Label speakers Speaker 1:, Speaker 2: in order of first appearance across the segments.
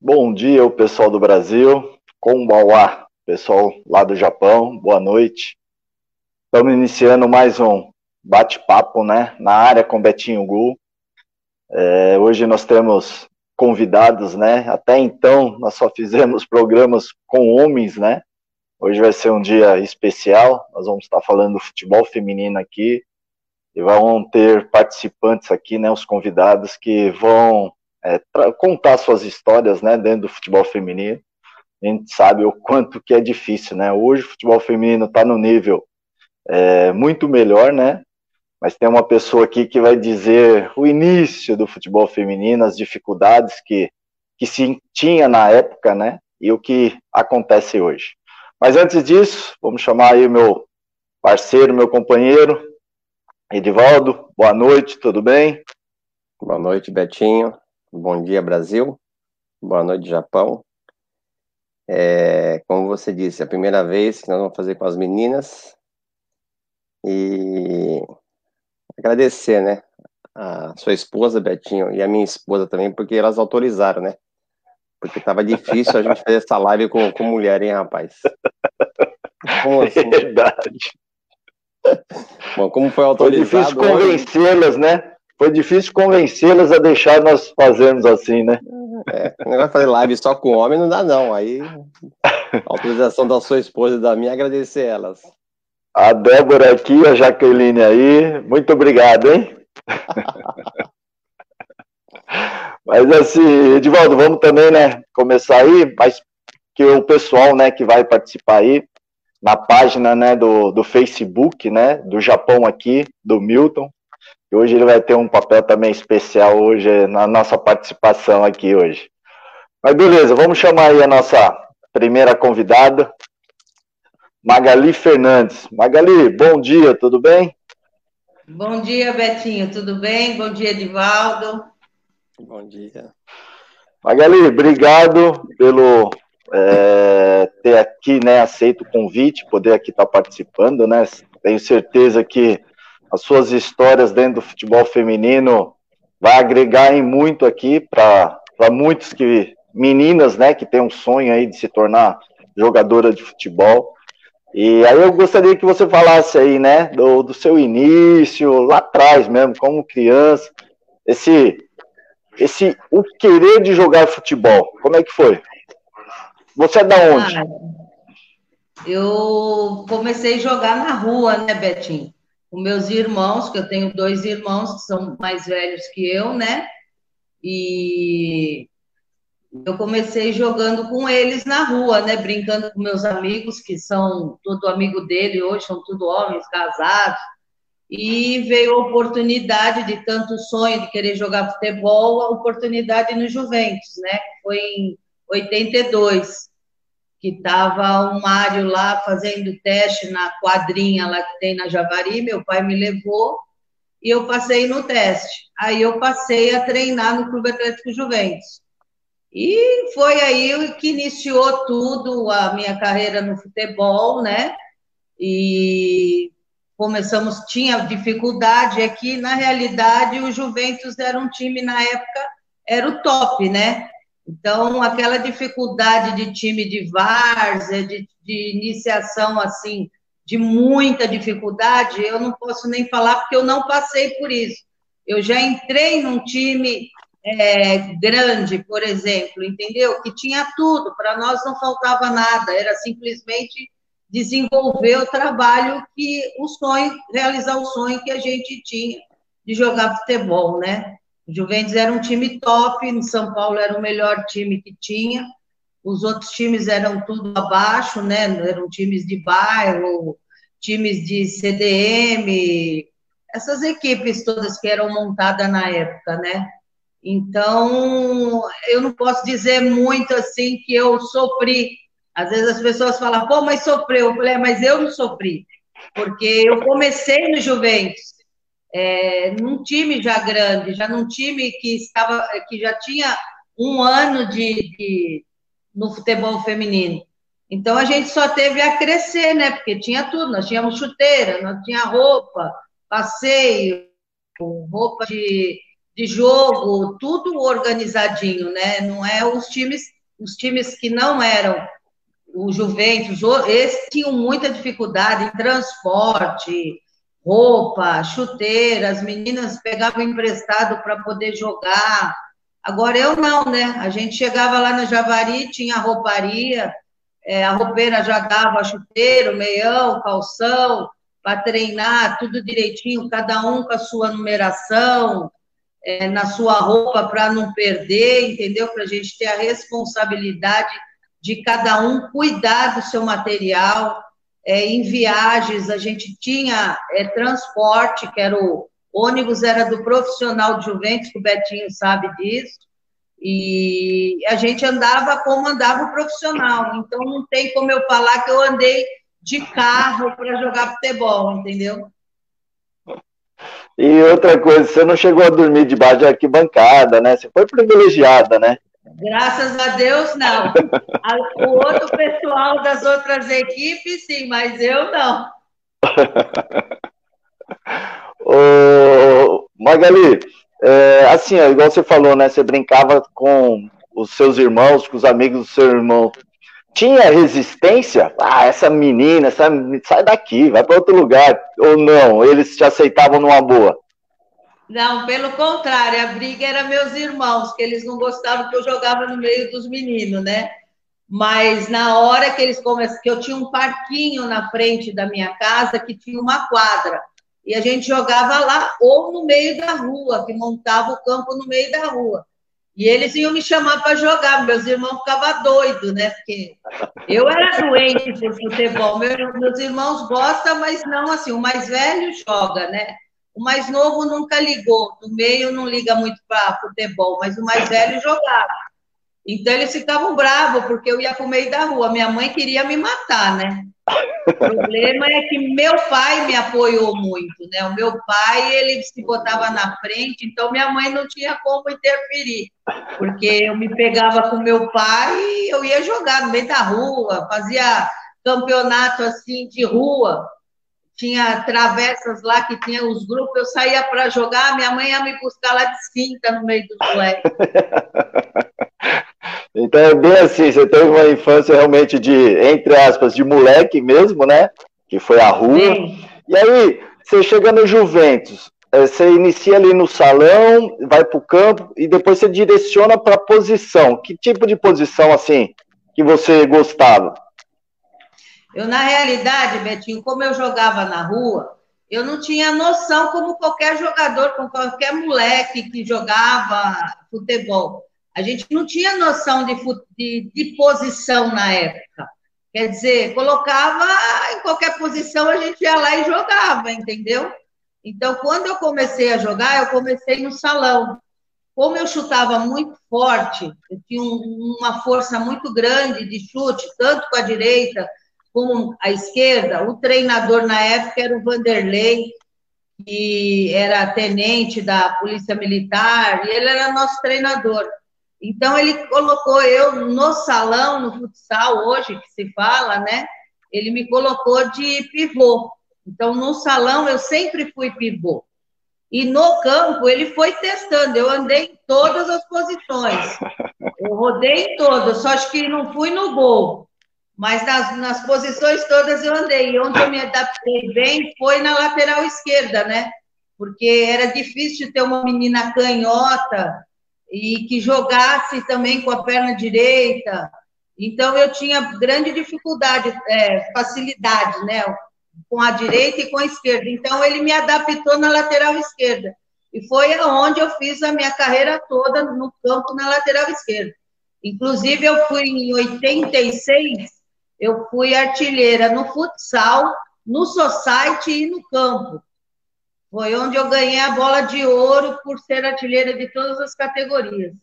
Speaker 1: Bom dia, o pessoal do Brasil. Konbawa, pessoal lá do Japão. Boa noite. Estamos iniciando mais um bate-papo, né, na área com Betinho Gu. É, hoje nós temos convidados, né? Até então nós só fizemos programas com homens, né? Hoje vai ser um dia especial. Nós vamos estar falando do futebol feminino aqui e vão ter participantes aqui, né? Os convidados que vão é, contar suas histórias, né, dentro do futebol feminino. A gente sabe o quanto que é difícil, né? Hoje o futebol feminino está no nível é, muito melhor, né? Mas tem uma pessoa aqui que vai dizer o início do futebol feminino, as dificuldades que, que se tinha na época, né? E o que acontece hoje. Mas antes disso, vamos chamar aí o meu parceiro, meu companheiro, Edivaldo. Boa noite, tudo bem?
Speaker 2: Boa noite, Betinho. Bom dia, Brasil. Boa noite, Japão. É, como você disse, é a primeira vez que nós vamos fazer com as meninas. E agradecer, né? A sua esposa, Betinho, e a minha esposa também, porque elas autorizaram, né? Porque tava difícil a gente fazer essa live com, com mulher, hein, rapaz?
Speaker 1: Como assim? Verdade.
Speaker 2: Bom, como foi autorizado...
Speaker 1: Foi difícil convencê-las, né? Foi difícil convencê-las a deixar nós fazermos assim, né?
Speaker 2: É, o negócio de fazer live só com homem não dá, não. Aí, a autorização da sua esposa e da minha, agradecer elas.
Speaker 1: A Débora aqui, a Jaqueline aí, muito obrigado, hein? mas assim, Edivaldo, vamos também, né, começar aí, mas que o pessoal, né, que vai participar aí, na página, né, do, do Facebook, né, do Japão aqui, do Milton, e hoje ele vai ter um papel também especial hoje na nossa participação aqui hoje. Mas beleza, vamos chamar aí a nossa primeira convidada, Magali Fernandes. Magali, bom dia, tudo bem?
Speaker 3: Bom dia, Betinho, tudo bem? Bom dia, Edivaldo.
Speaker 2: Bom dia.
Speaker 1: Magali, obrigado pelo é, ter aqui, né, aceito o convite, poder aqui estar participando, né? Tenho certeza que as suas histórias dentro do futebol feminino vai agregar em muito aqui para muitos que meninas, né, que tem um sonho aí de se tornar jogadora de futebol. E aí eu gostaria que você falasse aí, né, do, do seu início, lá atrás mesmo, como criança, esse, esse, o querer de jogar futebol, como é que foi? Você é da onde? Ah,
Speaker 3: eu comecei a jogar na rua, né, Betinho? Com meus irmãos, que eu tenho dois irmãos que são mais velhos que eu, né? E eu comecei jogando com eles na rua, né? Brincando com meus amigos, que são tudo amigo dele hoje, são tudo homens casados. E veio a oportunidade de tanto sonho de querer jogar futebol, a oportunidade no Juventus, né? Foi em 82 que estava o Mário lá fazendo teste na quadrinha lá que tem na Javari, meu pai me levou e eu passei no teste. Aí eu passei a treinar no Clube Atlético Juventus. E foi aí que iniciou tudo, a minha carreira no futebol, né? E começamos, tinha dificuldade, é que, na realidade, o Juventus era um time, na época, era o top, né? Então, aquela dificuldade de time de várzea, de, de iniciação, assim, de muita dificuldade, eu não posso nem falar porque eu não passei por isso. Eu já entrei num time é, grande, por exemplo, entendeu? Que tinha tudo, para nós não faltava nada, era simplesmente desenvolver o trabalho que o sonho, realizar o sonho que a gente tinha de jogar futebol, né? O Juventus era um time top, em São Paulo era o melhor time que tinha, os outros times eram tudo abaixo, né? Eram times de bairro, times de CDM, essas equipes todas que eram montadas na época, né? Então, eu não posso dizer muito assim que eu sofri. Às vezes as pessoas falam, pô, mas sofreu. Eu falei, é, mas eu não sofri, porque eu comecei no Juventus é, num time já grande, já num time que estava, que já tinha um ano de, de, no futebol feminino. Então a gente só teve a crescer, né? Porque tinha tudo, nós tínhamos chuteira, nós tinha roupa, passeio, roupa de, de jogo, tudo organizadinho, né? Não é os times, os times que não eram o Juventus, esses tinham muita dificuldade em transporte, roupa, chuteira, as meninas pegavam emprestado para poder jogar. Agora eu não, né? A gente chegava lá no Javari, tinha rouparia, é, a roupeira já dava chuteiro, meião, calção, para treinar tudo direitinho, cada um com a sua numeração, é, na sua roupa para não perder, entendeu? Para a gente ter a responsabilidade de cada um cuidar do seu material. É, em viagens, a gente tinha é, transporte, que era o ônibus, era do profissional de Juventus, que o Betinho sabe disso, e a gente andava como andava o profissional. Então, não tem como eu falar que eu andei de carro para jogar futebol, entendeu?
Speaker 1: E outra coisa, você não chegou a dormir debaixo de arquibancada, né? Você foi privilegiada, né?
Speaker 3: Graças a Deus, não. O outro pessoal das outras equipes, sim, mas eu não.
Speaker 1: Ô, Magali, é, assim, igual você falou, né? Você brincava com os seus irmãos, com os amigos do seu irmão. Tinha resistência? Ah, essa menina, essa, sai daqui, vai para outro lugar. Ou não? Eles te aceitavam numa boa?
Speaker 3: Não, pelo contrário, a briga era meus irmãos, que eles não gostavam que eu jogava no meio dos meninos, né? Mas na hora que eles começaram, que eu tinha um parquinho na frente da minha casa que tinha uma quadra. E a gente jogava lá ou no meio da rua, que montava o campo no meio da rua. E eles iam me chamar para jogar, meus irmãos ficavam doidos, né? Porque eu era doente por futebol. meus irmãos gostam, mas não assim. O mais velho joga, né? O mais novo nunca ligou, no meio não liga muito para futebol, mas o mais velho jogava. Então eles ficavam bravos porque eu ia para o meio da rua. Minha mãe queria me matar, né? O problema é que meu pai me apoiou muito, né? O meu pai, ele se botava na frente, então minha mãe não tinha como interferir, porque eu me pegava com meu pai e eu ia jogar no meio da rua, fazia campeonato assim de rua, tinha travessas lá que tinha os grupos, eu saía para jogar, minha mãe ia me buscar lá de cinta no meio do moleques.
Speaker 1: Então é bem assim, você teve uma infância realmente de, entre aspas, de moleque mesmo, né? Que foi a rua. Sim. E aí, você chega no Juventus, eh, você inicia ali no salão, vai para o campo e depois você direciona para a posição. Que tipo de posição, assim, que você gostava?
Speaker 3: Eu, na realidade, Betinho, como eu jogava na rua, eu não tinha noção como qualquer jogador, como qualquer moleque que jogava futebol. A gente não tinha noção de, de, de posição na época. Quer dizer, colocava em qualquer posição, a gente ia lá e jogava, entendeu? Então, quando eu comecei a jogar, eu comecei no salão. Como eu chutava muito forte, eu tinha um, uma força muito grande de chute, tanto com a direita com a esquerda, o treinador na época era o Vanderlei, que era tenente da Polícia Militar, e ele era nosso treinador. Então, ele colocou eu no salão, no futsal, hoje que se fala, né? Ele me colocou de pivô. Então, no salão, eu sempre fui pivô. E no campo, ele foi testando. Eu andei em todas as posições. Eu rodei em todas, só acho que não fui no gol. Mas nas, nas posições todas eu andei. E onde eu me adaptei bem foi na lateral esquerda, né? Porque era difícil ter uma menina canhota e que jogasse também com a perna direita. Então eu tinha grande dificuldade, é, facilidade, né? Com a direita e com a esquerda. Então ele me adaptou na lateral esquerda. E foi aonde eu fiz a minha carreira toda no campo na lateral esquerda. Inclusive, eu fui em 86 eu fui artilheira no futsal, no society e no campo. Foi onde eu ganhei a bola de ouro por ser artilheira de todas as categorias.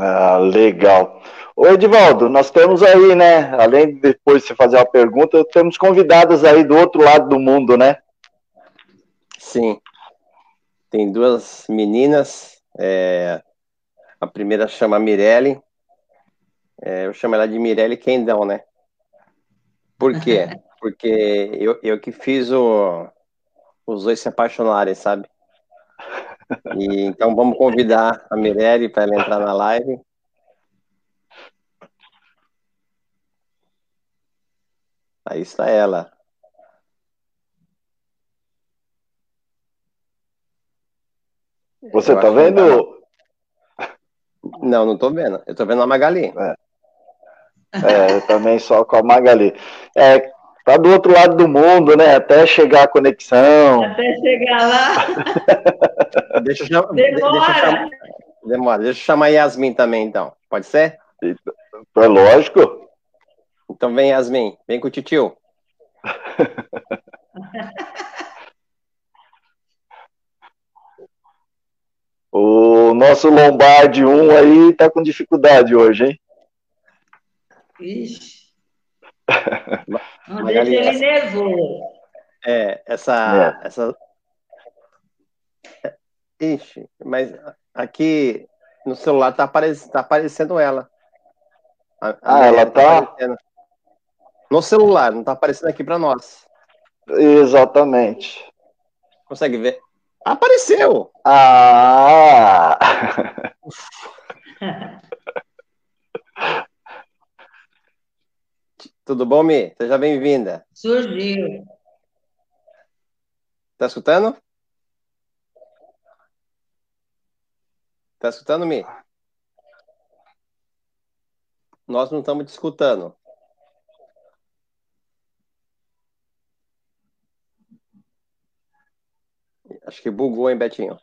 Speaker 1: Ah, legal. Ô Edivaldo, nós temos aí, né? Além de depois você fazer uma pergunta, temos convidados aí do outro lado do mundo, né?
Speaker 2: Sim. Tem duas meninas. É... A primeira chama Mirelle, é, eu chamo ela de Mirelle Kendão, né? Por quê? Porque eu, eu que fiz o, os dois se apaixonarem, sabe? E, então vamos convidar a Mirelle para ela entrar na live. Aí está ela.
Speaker 1: Você está vendo?
Speaker 2: Não, não estou vendo. Eu estou vendo a Magali.
Speaker 1: É. é, também só com a Magali. É, tá do outro lado do mundo, né? Até chegar a conexão.
Speaker 3: Até chegar lá.
Speaker 2: deixa eu chamar. Demora. Deixa eu chamar, demora. Deixa eu chamar Yasmin também, então. Pode ser?
Speaker 1: É lógico.
Speaker 2: Então vem, Yasmin. Vem com o titio.
Speaker 1: o nosso Lombardi 1 aí tá com dificuldade hoje, hein?
Speaker 3: Ixi. Não deixa ele nervoso.
Speaker 2: É, essa. É. essa... Ixi, mas aqui no celular tá, apare... tá aparecendo ela.
Speaker 1: A, a ah, ela tá. tá
Speaker 2: no celular, não tá aparecendo aqui para nós.
Speaker 1: Exatamente.
Speaker 2: Consegue ver? Apareceu!
Speaker 1: Ah!
Speaker 2: Tudo bom, Mi? Seja bem-vinda.
Speaker 3: Surgiu.
Speaker 2: Tá escutando? Tá escutando, Mi? Nós não estamos te escutando. Acho que bugou, hein, Betinho?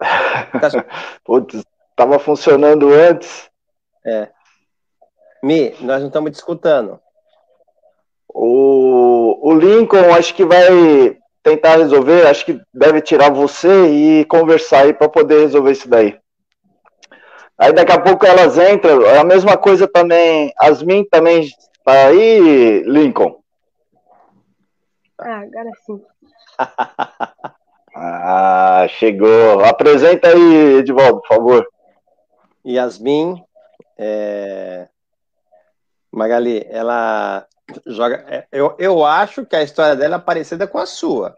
Speaker 1: Putz, tava funcionando antes.
Speaker 2: É. Mi, nós não estamos discutindo.
Speaker 1: O, o Lincoln, acho que vai tentar resolver, acho que deve tirar você e conversar aí para poder resolver isso daí. Aí daqui a pouco elas entram, é a mesma coisa também, Asmin também tá aí, Lincoln.
Speaker 4: Ah, agora sim.
Speaker 1: Ah, chegou. Apresenta aí, Edvaldo, por favor.
Speaker 2: Yasmin, é... Magali, ela joga. É, eu, eu acho que a história dela é parecida com a sua.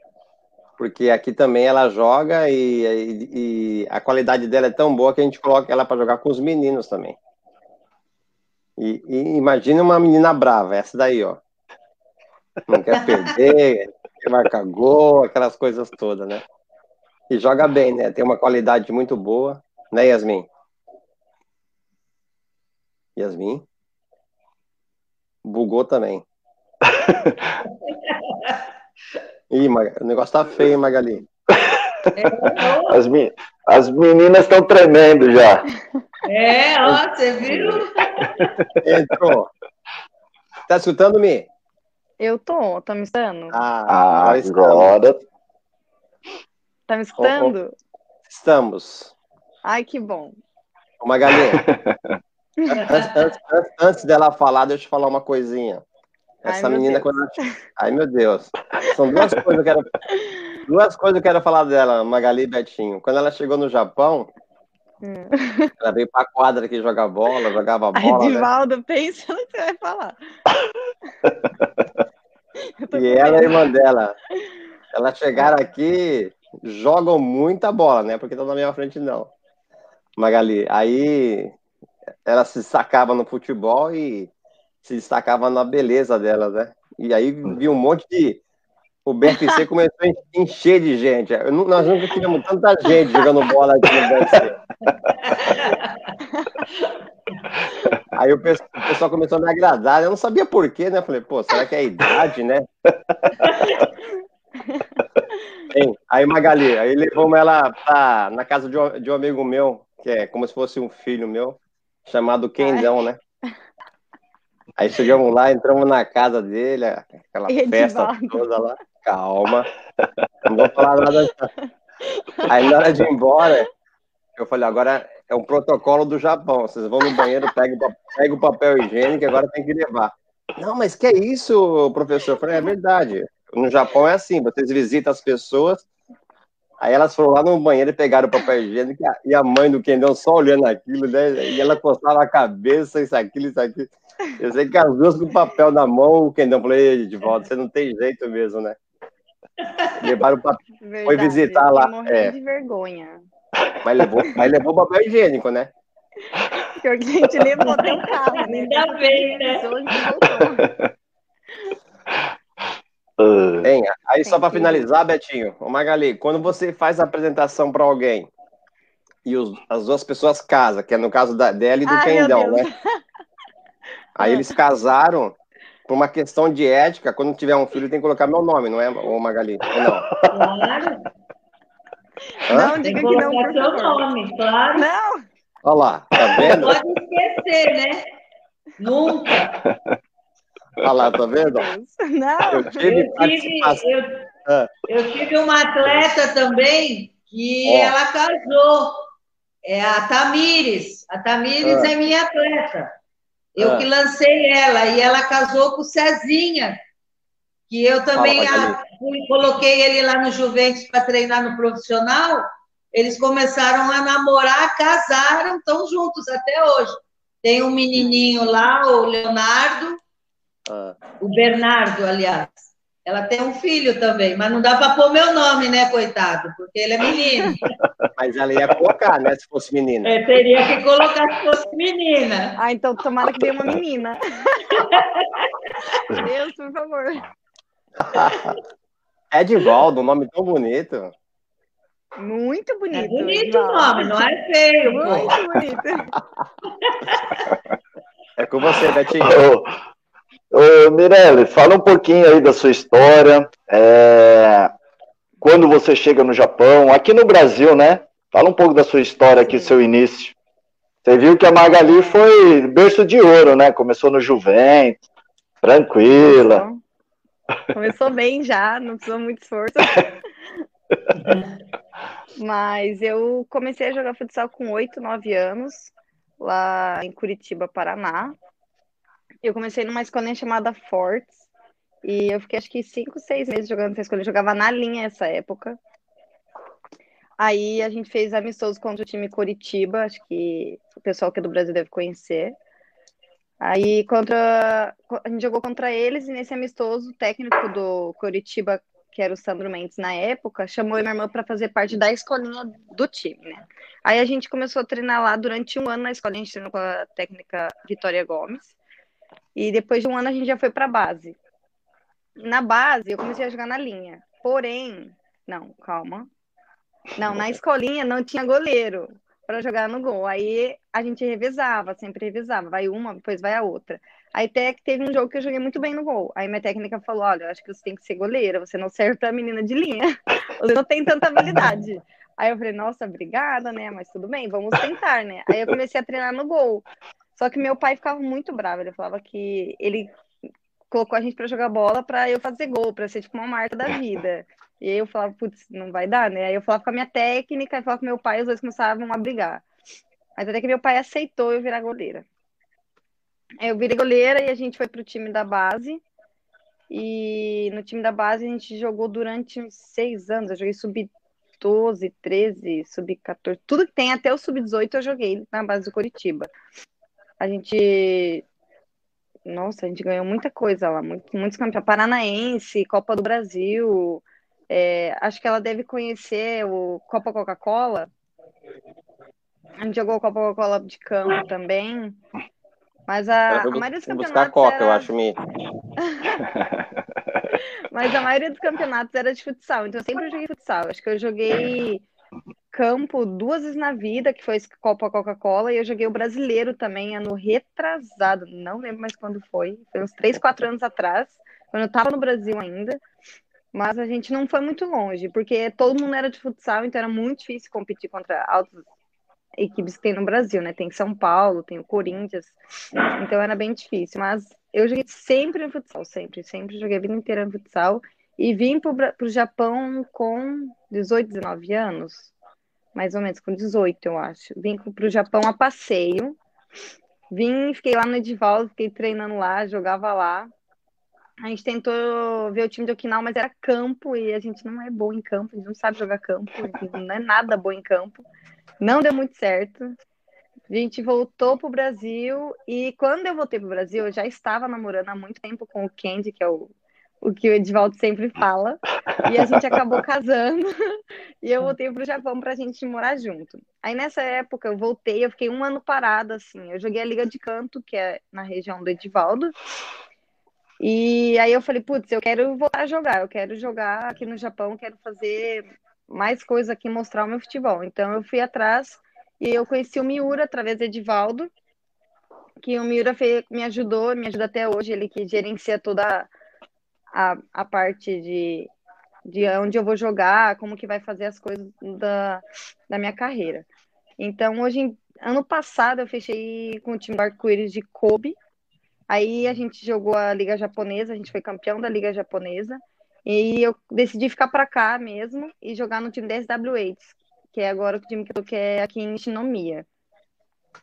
Speaker 2: Porque aqui também ela joga e, e, e a qualidade dela é tão boa que a gente coloca ela para jogar com os meninos também. E, e imagina uma menina brava, essa daí, ó. Não quer perder, que marca gol, aquelas coisas todas, né? E joga bem, né? Tem uma qualidade muito boa, né, Yasmin? Yasmin? Bugou também. Ih, o negócio tá feio, hein, Magali?
Speaker 1: As, as meninas estão tremendo já.
Speaker 3: É, ó, você viu?
Speaker 2: Entrou. Tá escutando-me?
Speaker 4: Eu tô, tá me escutando?
Speaker 1: Ah, ah agora.
Speaker 4: Tá me escutando?
Speaker 2: Estamos.
Speaker 4: Ai, que bom.
Speaker 2: Ô, Magali, antes, antes, antes, dela falar, deixa eu falar uma coisinha. Essa Ai, menina, quando ela... Ai, meu Deus. São duas coisas que eu quero... Duas coisas que eu quero falar dela, Magali e Betinho. Quando ela chegou no Japão, hum. ela veio pra quadra aqui jogar bola, jogava bola.
Speaker 4: Edivaldo, né? pensa no que você vai falar.
Speaker 2: e ela e a irmã dela. Elas chegaram aqui, jogam muita bola, né? Porque estão na minha frente, não. Magali, aí ela se destacava no futebol e se destacava na beleza dela, né? E aí vi um monte de. O BFC começou a encher de gente. nós nunca tivemos tanta gente jogando bola aqui no BFC. Aí o pessoal começou a me agradar. Eu não sabia porquê, né? Falei, pô, será que é a idade, né? Bem, aí Magali, aí levamos ela pra, na casa de um, de um amigo meu, que é como se fosse um filho meu, chamado Kendão, né? Aí chegamos lá, entramos na casa dele, aquela festa toda lá. Calma, não vou falar nada. Aí na hora de ir embora, eu falei, agora é um protocolo do Japão. Vocês vão no banheiro, pega, pega o papel higiênico, agora tem que levar. Não, mas que é isso, professor? Eu falei, é verdade. No Japão é assim, vocês visitam as pessoas, aí elas foram lá no banheiro e pegaram o papel higiênico e a mãe do Kendão só olhando aquilo, né? E ela coçava a cabeça, isso, aquilo, isso, aquilo. Eu sei que as duas com o papel na mão, o Kendão falou, de volta, você não tem jeito mesmo, né? Levaram o papel, foi visitar lá.
Speaker 4: É. de vergonha.
Speaker 2: Mas levou, mas levou papel higiênico, né?
Speaker 4: Porque a gente levou até o carro, né?
Speaker 3: Ainda bem, né?
Speaker 1: Ah,
Speaker 2: Tem. Aí só para finalizar, Betinho, ô Magali, quando você faz a apresentação para alguém e os- as duas pessoas casam, que é no caso da, dela e do
Speaker 4: Ai,
Speaker 2: Kendall, né? Aí eles casaram por uma questão de ética, quando tiver um filho tem que colocar meu nome, não é, ô Magali? Ou não?
Speaker 3: Claro,
Speaker 2: Hã?
Speaker 4: Não, diga
Speaker 3: que
Speaker 4: não, por
Speaker 3: seu nome, claro.
Speaker 4: Não,
Speaker 2: Olha lá, tá vendo?
Speaker 3: Pode esquecer, né? Nunca.
Speaker 2: Olha lá, tá vendo?
Speaker 4: Deus. Não.
Speaker 2: Eu tive
Speaker 3: Eu tive, eu,
Speaker 2: Ah.
Speaker 3: eu tive uma atleta também que
Speaker 2: Ó.
Speaker 3: ela casou. É a Tamires. A Tamires
Speaker 2: Ah.
Speaker 3: é minha atleta. Eu
Speaker 2: Ah.
Speaker 3: que lancei ela e ela casou com o Cezinha, que eu também a- coloquei ele lá no Juventus para treinar no profissional. Eles começaram a namorar, casaram, estão juntos até hoje. Tem um menininho lá, o Leonardo,
Speaker 2: Ah,
Speaker 3: o Bernardo, aliás. Ela tem um filho também, mas não dá para pôr meu nome, né, coitado? Porque ele é menino.
Speaker 2: mas ela ia colocar, né? Se fosse menina.
Speaker 3: É, teria que colocar se fosse menina.
Speaker 4: Ah, então tomara que venha uma menina. Deus, por favor.
Speaker 2: Edivaldo, um nome tão bonito.
Speaker 4: Muito bonito.
Speaker 3: É bonito o nome, não é feio, pô.
Speaker 4: Muito bonito.
Speaker 2: É com você, Betinho.
Speaker 1: Ô, Mirelle, fala um pouquinho aí da sua história. é, quando você chega no Japão, aqui no Brasil, né? Fala um pouco da sua história aqui, seu início. Você viu que a Magali foi berço de ouro, né? Começou no Juventus, tranquila.
Speaker 4: Começou bem já, não precisou muito esforço. Mas eu comecei a jogar futsal com 8, 9 anos, lá em Curitiba, Paraná. Eu comecei numa escolinha chamada Fortes, e eu fiquei acho que 5, 6 meses jogando nessa escolinha. Eu jogava na linha essa época. Aí a gente fez amistoso contra o time Curitiba, acho que o pessoal que é do Brasil deve conhecer. Aí contra a gente jogou contra eles e nesse amistoso o técnico do Curitiba, que era o Sandro Mendes na época, chamou minha irmã para fazer parte da escolinha do time, né? Aí a gente começou a treinar lá durante um ano na escolinha, a gente treinou com a técnica Vitória Gomes. E depois de um ano a gente já foi para base. Na base eu comecei a jogar na linha. Porém, não, calma. Não, na escolinha não tinha goleiro para jogar no gol. Aí a gente revezava, sempre revezava. Vai uma, depois vai a outra. Aí até que teve um jogo que eu joguei muito bem no gol. Aí minha técnica falou: olha, eu acho que você tem que ser goleira, você não serve para menina de linha. Você não tem tanta habilidade. Aí eu falei, nossa, obrigada, né? Mas tudo bem, vamos tentar, né? Aí eu comecei a treinar no gol. Só que meu pai ficava muito bravo. Ele falava que ele colocou a gente para jogar bola para eu fazer gol, para ser tipo uma marca da vida. E eu falava, putz, não vai dar, né? Aí eu falava com a minha técnica e falava com meu pai, os dois começavam a brigar. Mas até que meu pai aceitou eu virar goleira. Eu virei goleira e a gente foi pro time da base. E no time da base a gente jogou durante uns seis anos. Eu joguei sub-12, 13, sub-14. Tudo que tem, até o sub-18 eu joguei na base do Curitiba. A gente. Nossa, a gente ganhou muita coisa lá, muito, muitos campeonatos. Paranaense, Copa do Brasil. É, acho que ela deve conhecer o Copa Coca-Cola. A gente jogou Copa Coca-Cola de campo também. Mas a, a maioria dos
Speaker 2: buscar
Speaker 4: campeonatos.
Speaker 2: coca,
Speaker 4: era...
Speaker 2: eu acho, me.
Speaker 4: Mas a maioria dos campeonatos era de futsal, então eu sempre joguei futsal. Acho que eu joguei campo duas vezes na vida, que foi Copa Coca-Cola, e eu joguei o brasileiro também, ano retrasado, não lembro mais quando foi, foi uns 3, 4 anos atrás, quando eu tava no Brasil ainda. Mas a gente não foi muito longe, porque todo mundo era de futsal, então era muito difícil competir contra altas equipes que tem no Brasil, né? Tem São Paulo, tem o Corinthians, então era bem difícil. Mas eu joguei sempre no futsal, sempre, sempre joguei a vida inteira no futsal. E vim para o Japão com 18, 19 anos, mais ou menos, com 18, eu acho. Vim para o Japão a passeio. Vim, fiquei lá no Edivaldo, fiquei treinando lá, jogava lá. A gente tentou ver o time de Okinawa, mas era campo e a gente não é bom em campo, a gente não sabe jogar campo, não é nada bom em campo. Não deu muito certo. A gente voltou para o Brasil e quando eu voltei para o Brasil, eu já estava namorando há muito tempo com o Candy, que é o, o que o Edivaldo sempre fala. E a gente acabou casando. e eu voltei para o Japão para a gente morar junto. Aí nessa época eu voltei, eu fiquei um ano parada, assim. Eu joguei a Liga de Canto, que é na região do Edivaldo. E aí eu falei, putz, eu quero voltar a jogar, eu quero jogar aqui no Japão, quero fazer mais coisa aqui, mostrar o meu futebol. Então eu fui atrás e eu conheci o Miura através do Edivaldo, que o Miura fez, me ajudou, me ajuda até hoje, ele que gerencia toda a, a parte de, de onde eu vou jogar, como que vai fazer as coisas da, da minha carreira. Então, hoje, ano passado, eu fechei com o time do Arco-Íris de Kobe, aí a gente jogou a Liga Japonesa, a gente foi campeão da Liga Japonesa, e eu decidi ficar para cá mesmo e jogar no time da SW8, que é agora o time que eu tô, é aqui em Shinomiya.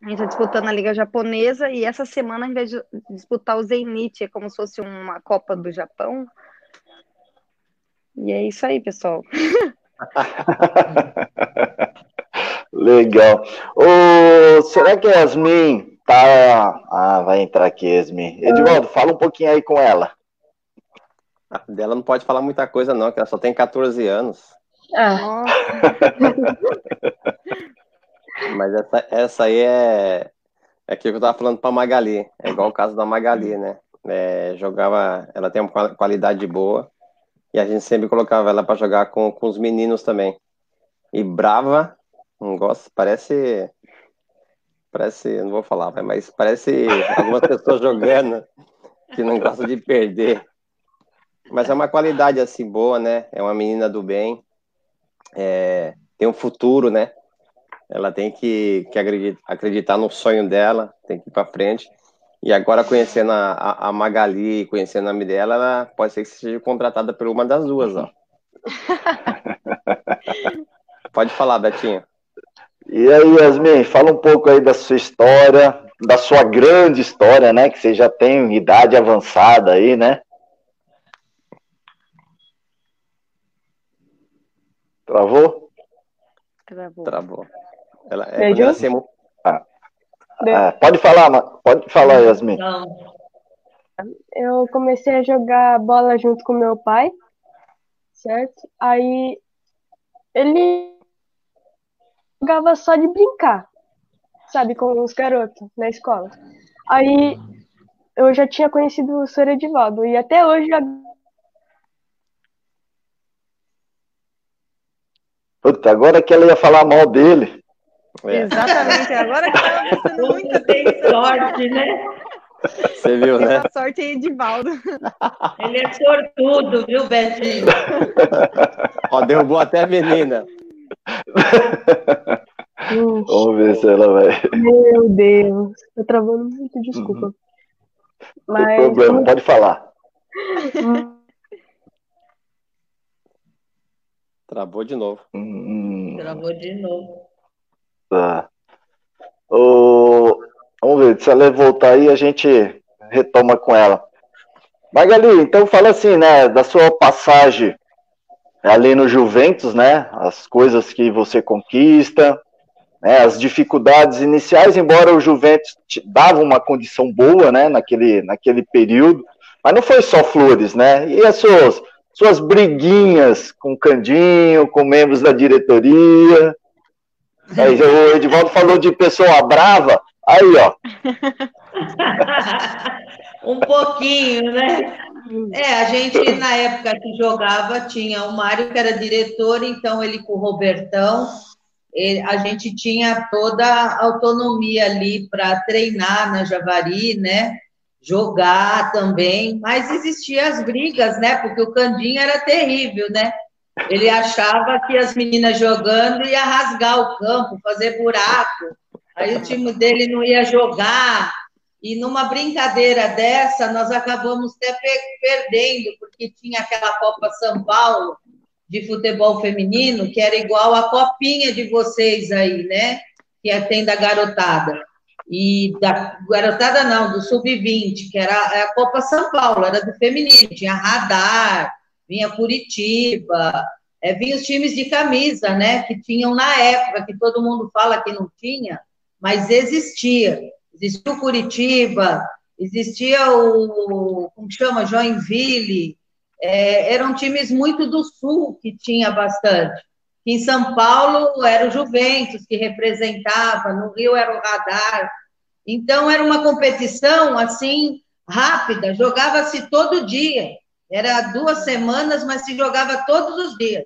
Speaker 4: A gente está disputando a Liga Japonesa e essa semana, ao invés de disputar o Zenit, é como se fosse uma Copa do Japão. E é isso aí, pessoal.
Speaker 1: Legal. Ô, será que a Yasmin tá. Ah, vai entrar aqui, Yasmin. Edvaldo, fala um pouquinho aí com ela.
Speaker 2: Dela não pode falar muita coisa, não, que ela só tem 14 anos. Ah. Mas essa, essa aí é, é aquilo que eu tava falando pra Magali. É igual o caso da Magali, né? É, jogava, ela tem uma qualidade boa e a gente sempre colocava ela para jogar com, com os meninos também. E brava, não gosto, parece. Parece, não vou falar, mas parece algumas pessoas jogando que não gostam de perder. Mas é uma qualidade assim boa, né? É uma menina do bem, é, tem um futuro, né? Ela tem que, que acreditar no sonho dela, tem que ir para frente. E agora, conhecendo a, a, Magali, conhecendo a Mirella, ela pode ser que seja contratada por uma das duas, ó. pode falar, Betinho.
Speaker 1: E aí, Yasmin, fala um pouco aí da sua história, da sua grande história, né? Que você já tem idade avançada aí, né? Travou?
Speaker 2: Travou. Travou. Ela, é, ela se
Speaker 1: ah. Ah, pode falar, pode falar, Yasmin.
Speaker 5: Eu comecei a jogar bola junto com meu pai, certo? Aí ele jogava só de brincar, sabe, com os garotos na escola. Aí eu já tinha conhecido o Sr. Edivaldo e até hoje
Speaker 1: Puta, agora que ela ia falar mal dele.
Speaker 4: É. Exatamente, agora que ela mostrando muita tem sorte, né?
Speaker 2: Você viu, né?
Speaker 4: A sorte é Edivaldo.
Speaker 3: Ele é sortudo, viu, Betinho?
Speaker 2: Ó, derrubou até a menina.
Speaker 1: Vamos ver se ela vai.
Speaker 5: Meu Deus, tô travando muito, desculpa. Uhum.
Speaker 1: Mas... Não tem problema, pode falar.
Speaker 2: Travou de novo.
Speaker 3: Hum. Travou de novo.
Speaker 1: Tá. O... Vamos ver, se ela voltar aí, a gente retoma com ela. Magali, então fala assim, né, da sua passagem ali no Juventus, né, as coisas que você conquista, né, as dificuldades iniciais, embora o Juventus dava uma condição boa, né, naquele, naquele período, mas não foi só flores, né, e as suas, suas briguinhas com Candinho, com membros da diretoria, Aí, o Edivaldo falou de pessoa brava. Aí, ó.
Speaker 3: um pouquinho, né? É, a gente, na época que jogava, tinha o Mário, que era diretor, então ele com o Robertão, ele, a gente tinha toda a autonomia ali para treinar na Javari, né? Jogar também, mas existiam as brigas, né? Porque o Candinho era terrível, né? Ele achava que as meninas jogando ia rasgar o campo, fazer buraco. Aí o time dele não ia jogar. E numa brincadeira dessa, nós acabamos até perdendo, porque tinha aquela Copa São Paulo de futebol feminino, que era igual a copinha de vocês aí, né? Que é, tem da garotada. E da garotada não, do sub-20, que era a Copa São Paulo, era do feminino, tinha radar, vinha Curitiba, é, vinha os times de camisa, né, que tinham na época, que todo mundo fala que não tinha, mas existia. Existia o Curitiba, existia o, como chama, Joinville, é, eram times muito do sul que tinha bastante. Em São Paulo era o Juventus que representava, no Rio era o Radar. Então era uma competição assim rápida, jogava-se todo dia. Era duas semanas, mas se jogava todos os dias.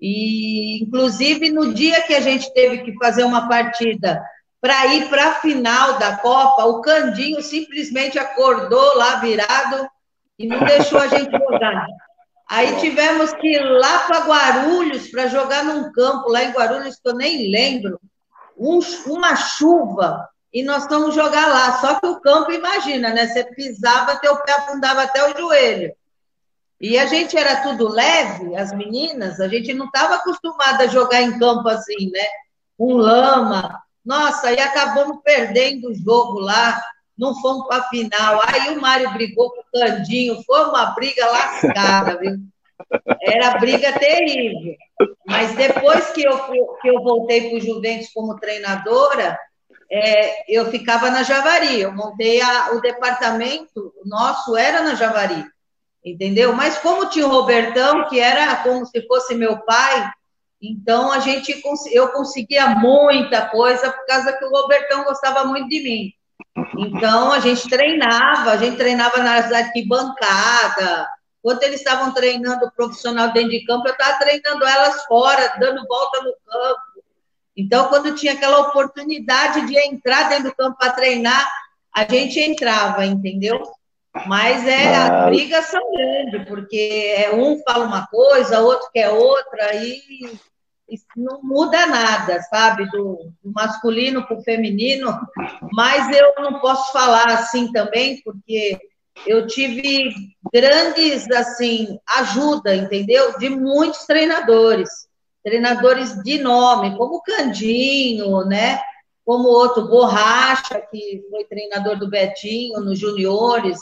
Speaker 3: E inclusive no dia que a gente teve que fazer uma partida para ir para a final da Copa, o Candinho simplesmente acordou lá virado e não deixou a gente jogar. Aí tivemos que ir lá para Guarulhos para jogar num campo lá em Guarulhos que eu nem lembro, um, uma chuva e nós fomos jogar lá. Só que o campo, imagina, né? Você pisava, teu pé afundava até o joelho. E a gente era tudo leve, as meninas, a gente não estava acostumada a jogar em campo assim, né? Com lama. Nossa, e acabamos perdendo o jogo lá não fomos para a final. Aí o Mário brigou com o Candinho, foi uma briga lascada, viu? Era briga terrível. Mas depois que eu, que eu voltei para o Juventus como treinadora, é, eu ficava na Javari. Eu montei a, o departamento, nosso era na Javari, entendeu? Mas como tinha o Robertão, que era como se fosse meu pai, então a gente eu conseguia muita coisa por causa que o Robertão gostava muito de mim. Então, a gente treinava, a gente treinava nas arquibancadas. Quando eles estavam treinando o profissional dentro de campo, eu estava treinando elas fora, dando volta no campo. Então, quando tinha aquela oportunidade de entrar dentro do campo para treinar, a gente entrava, entendeu? Mas é, as brigas são grandes, porque é um fala uma coisa, outro quer outra, e isso não muda nada, sabe, do, do masculino para o feminino, mas eu não posso falar assim também, porque eu tive grandes, assim, ajuda, entendeu? De muitos treinadores, treinadores de nome, como Candinho, né? Como outro, Borracha, que foi treinador do Betinho nos juniores.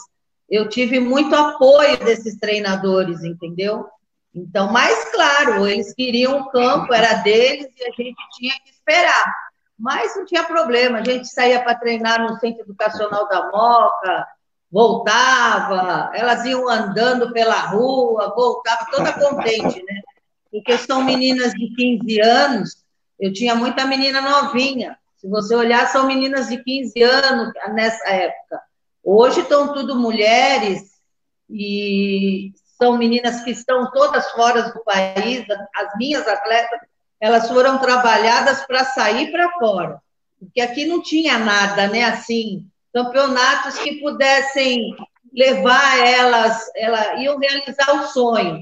Speaker 3: Eu tive muito apoio desses treinadores, entendeu? Então, mais claro, eles queriam o campo, era deles e a gente tinha que esperar. Mas não tinha problema, a gente saía para treinar no Centro Educacional da Moca, voltava, elas iam andando pela rua, voltava toda contente, né? Porque são meninas de 15 anos, eu tinha muita menina novinha. Se você olhar, são meninas de 15 anos nessa época. Hoje estão tudo mulheres e são meninas que estão todas fora do país, as minhas atletas, elas foram trabalhadas para sair para fora, porque aqui não tinha nada, né, assim, campeonatos que pudessem levar elas, elas iam realizar o sonho,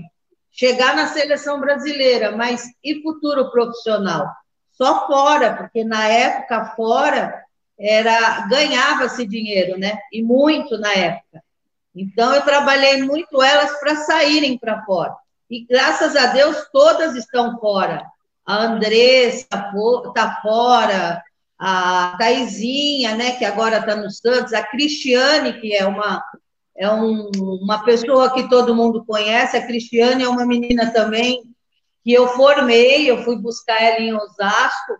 Speaker 3: chegar na seleção brasileira, mas e futuro profissional? Só fora, porque na época fora era ganhava-se dinheiro, né? E muito na época. Então, eu trabalhei muito elas para saírem para fora. E graças a Deus, todas estão fora. A Andressa está fora, a Taizinha, né, que agora está no Santos, a Cristiane, que é uma, é um, uma pessoa que todo mundo conhece, a Cristiane é uma menina também que eu formei, eu fui buscar ela em Osasco,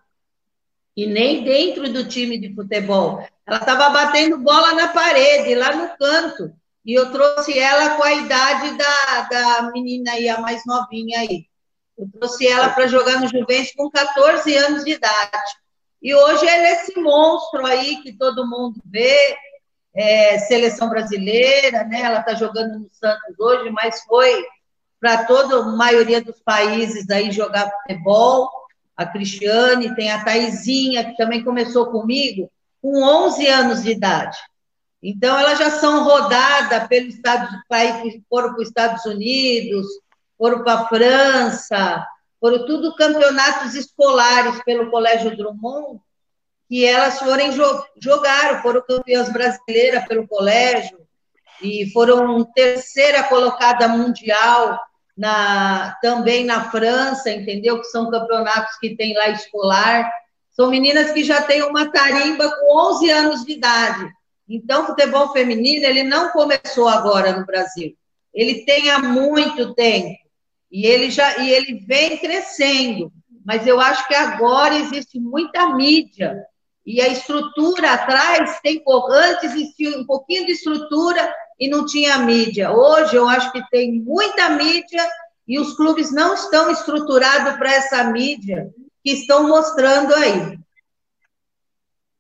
Speaker 3: e nem dentro do time de futebol. Ela estava batendo bola na parede, lá no canto. E eu trouxe ela com a idade da, da menina aí, a mais novinha aí. Eu trouxe ela para jogar no Juventus com 14 anos de idade. E hoje ela é esse monstro aí que todo mundo vê, é, seleção brasileira, né? Ela está jogando no Santos hoje, mas foi para toda a maioria dos países aí jogar futebol. A Cristiane, tem a Taizinha, que também começou comigo com 11 anos de idade. Então, elas já são rodadas pelo Estado, país, foram para os Estados Unidos, foram para a França, foram tudo campeonatos escolares pelo Colégio Drummond, que elas foram jogaram, foram campeãs brasileiras pelo colégio, e foram terceira colocada mundial na, também na França, entendeu? Que são campeonatos que tem lá escolar. São meninas que já têm uma tarimba com 11 anos de idade. Então, o futebol feminino, ele não começou agora no Brasil. Ele tem há muito tempo. E ele já e ele vem crescendo. Mas eu acho que agora existe muita mídia E a estrutura atrás tem antes existia um pouquinho de estrutura e não tinha mídia. Hoje eu acho que tem muita mídia e os clubes não estão estruturados para essa mídia que estão mostrando aí.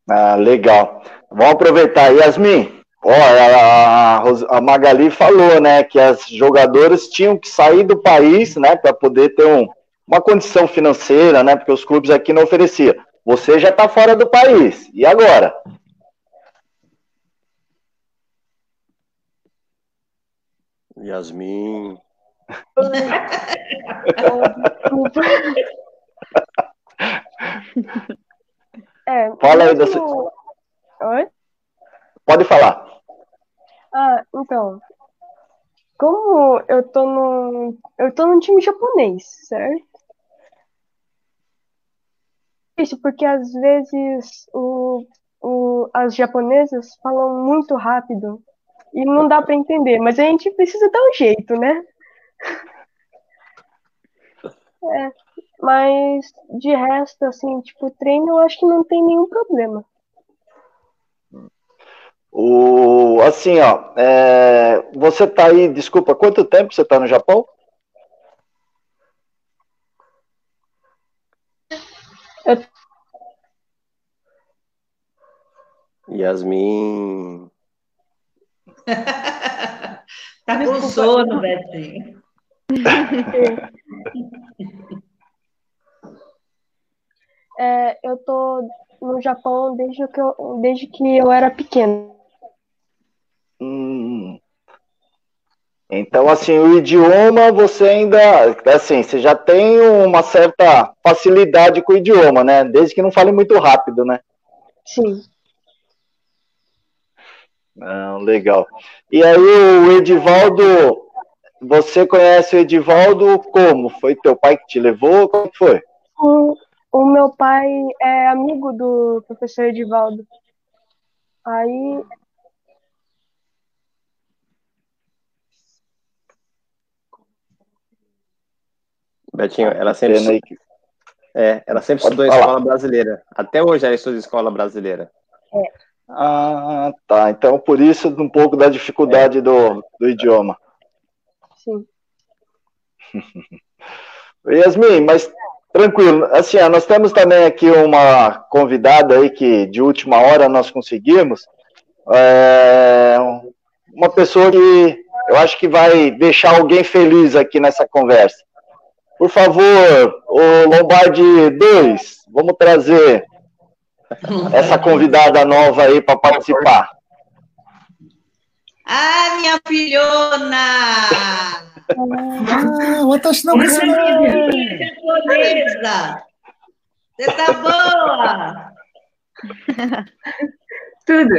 Speaker 1: Ah, legal. Vamos aproveitar. Yasmin, ó, a, a, Magali falou, né, que as jogadoras tinham que sair do país, né, para poder ter um, uma condição financeira, né, porque os clubes aqui não ofereciam. Você já está fora do país. E agora?
Speaker 2: Yasmin.
Speaker 5: É,
Speaker 1: Fala aí da sua.
Speaker 5: Oi?
Speaker 1: Pode falar.
Speaker 5: Ah, então. Como eu tô no. Eu tô num time japonês, certo? Isso, porque às vezes o, o, as japonesas falam muito rápido e não dá para entender, mas a gente precisa dar um jeito, né? É, mas de resto, assim, tipo, treino eu acho que não tem nenhum problema.
Speaker 1: O, assim, ó, é, você tá aí, desculpa, quanto tempo você tá no Japão?
Speaker 5: Eu...
Speaker 2: Yasmin.
Speaker 3: Tá com sono, Betinho.
Speaker 5: É, eu tô no Japão desde que eu, desde que eu era pequeno.
Speaker 1: Hum. Então, assim, o idioma você ainda, assim, você já tem uma certa facilidade com o idioma, né? Desde que não fale muito rápido, né?
Speaker 5: Sim.
Speaker 1: Ah, legal. E aí o Edivaldo, você conhece o Edivaldo como? Foi teu pai que te levou? Como foi?
Speaker 5: O, o meu pai é amigo do professor Edivaldo. Aí
Speaker 2: Betinho, ela sempre, é, ela sempre Pode estudou em escola brasileira. Até hoje ela estuda em escola brasileira.
Speaker 5: É.
Speaker 1: Ah, tá. Então, por isso, um pouco da dificuldade é. do, do idioma.
Speaker 5: Sim.
Speaker 1: Yasmin, mas tranquilo. Assim, nós temos também aqui uma convidada aí que de última hora nós conseguimos. É, uma pessoa que eu acho que vai deixar alguém feliz aqui nessa conversa. Por favor, o Lombardi 2, vamos trazer essa convidada nova aí para participar.
Speaker 3: Ah, minha filhona!
Speaker 6: Ah, watashi no
Speaker 3: japonesa! Você tá boa?
Speaker 6: Tudo.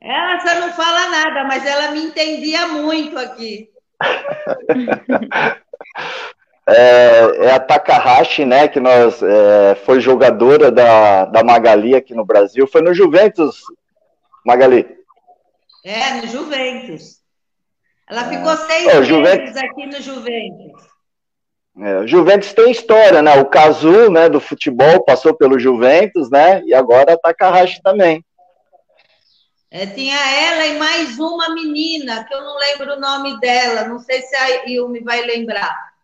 Speaker 3: Ela só não fala nada, mas ela me entendia muito aqui.
Speaker 1: É, é, a Takahashi, né, que nós é, foi jogadora da, da Magali aqui no Brasil. Foi no Juventus, Magali?
Speaker 3: É, no Juventus. Ela ah. ficou seis meses Juventus... aqui no Juventus.
Speaker 1: É, o Juventus tem história, né? O Kazu, né, do futebol, passou pelo Juventus, né? E agora a Takahashi também.
Speaker 3: É, tinha ela e mais uma menina, que eu não lembro o nome dela, não sei se a Yumi vai lembrar.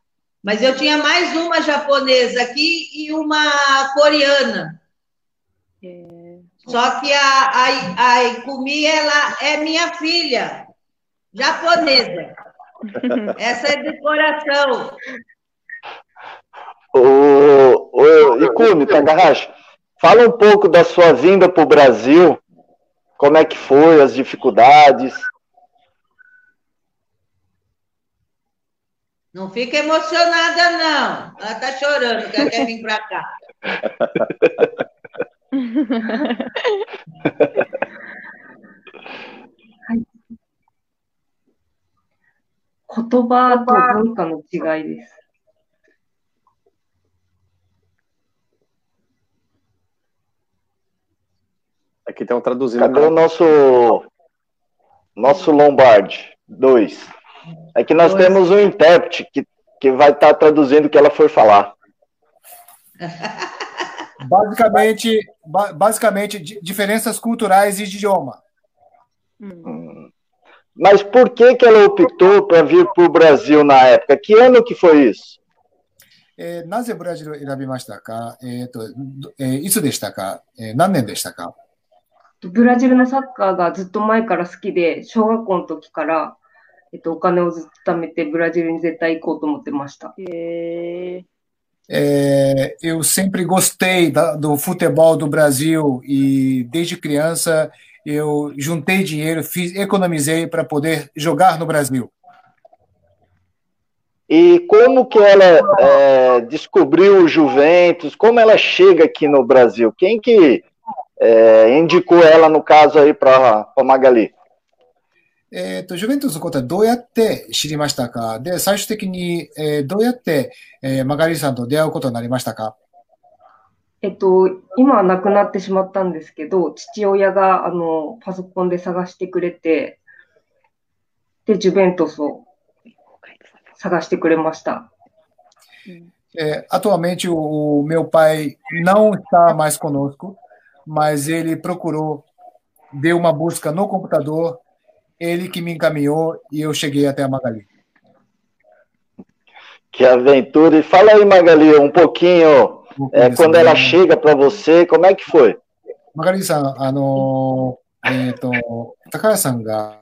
Speaker 3: Mas eu tinha mais uma japonesa aqui e uma coreana. É. Só que a, a, a Ikumi, ela é minha filha, japonesa. Essa é de coração.
Speaker 1: Ô, ô Ikumi, Takahashi, fala um pouco da sua vinda para o Brasil como é que foi, as dificuldades?
Speaker 3: Não fica emocionada, não. Ela tá chorando, que ela quer vir para cá.
Speaker 6: 言葉と文化の違いです。
Speaker 2: Aqui estão traduzindo.
Speaker 1: Cadê o nosso nosso Lombardi? Dois. É que nós Dois. temos um intérprete que, que vai estar tá traduzindo o que ela for falar.
Speaker 7: Basicamente, basicamente diferenças culturais e de idioma.
Speaker 1: Hum. Mas por que, que ela optou para vir para o Brasil na época? Que ano que foi isso?
Speaker 7: えー、なぜブラジルを選びましたか、えーとえー、いつでしたか、えー、何年でしたか
Speaker 6: ブラジルのサッカーがずっと前から好きで、小学校の時から、 えっと、お金をずっと貯めてブラジルに絶対行こうと思ってました。
Speaker 7: えー É, eu sempre gostei da, do futebol do Brasil e desde criança eu juntei dinheiro, fiz, economizei para poder jogar no Brasil.
Speaker 1: E como que ela é, descobriu o Juventus? Como ela chega aqui no Brasil? Quem que é, indicou ela, no caso, aí para Magali?
Speaker 7: えっ、ー、と、ジュベントスのことはどうやって知りましたか？で、最終的に、えー、どうやって、えー、マガリーさんと出会うことになりましたか？
Speaker 6: えっと、今は亡くなってしまったんですけど、父親があのパソコンで探してくれて、で、ジュベントスを探してくれました。
Speaker 7: É, atualmente o, meu pai não está mais conosco, mas ele procurou, deu uma busca no computador ele que me encaminhou e eu cheguei até a Magali.
Speaker 1: Que aventura! E fala aí, Magali, um pouquinho, é, quando ela chega para você, como é que foi?
Speaker 7: Magali-san, あの、えっ、ー、と、高橋さんが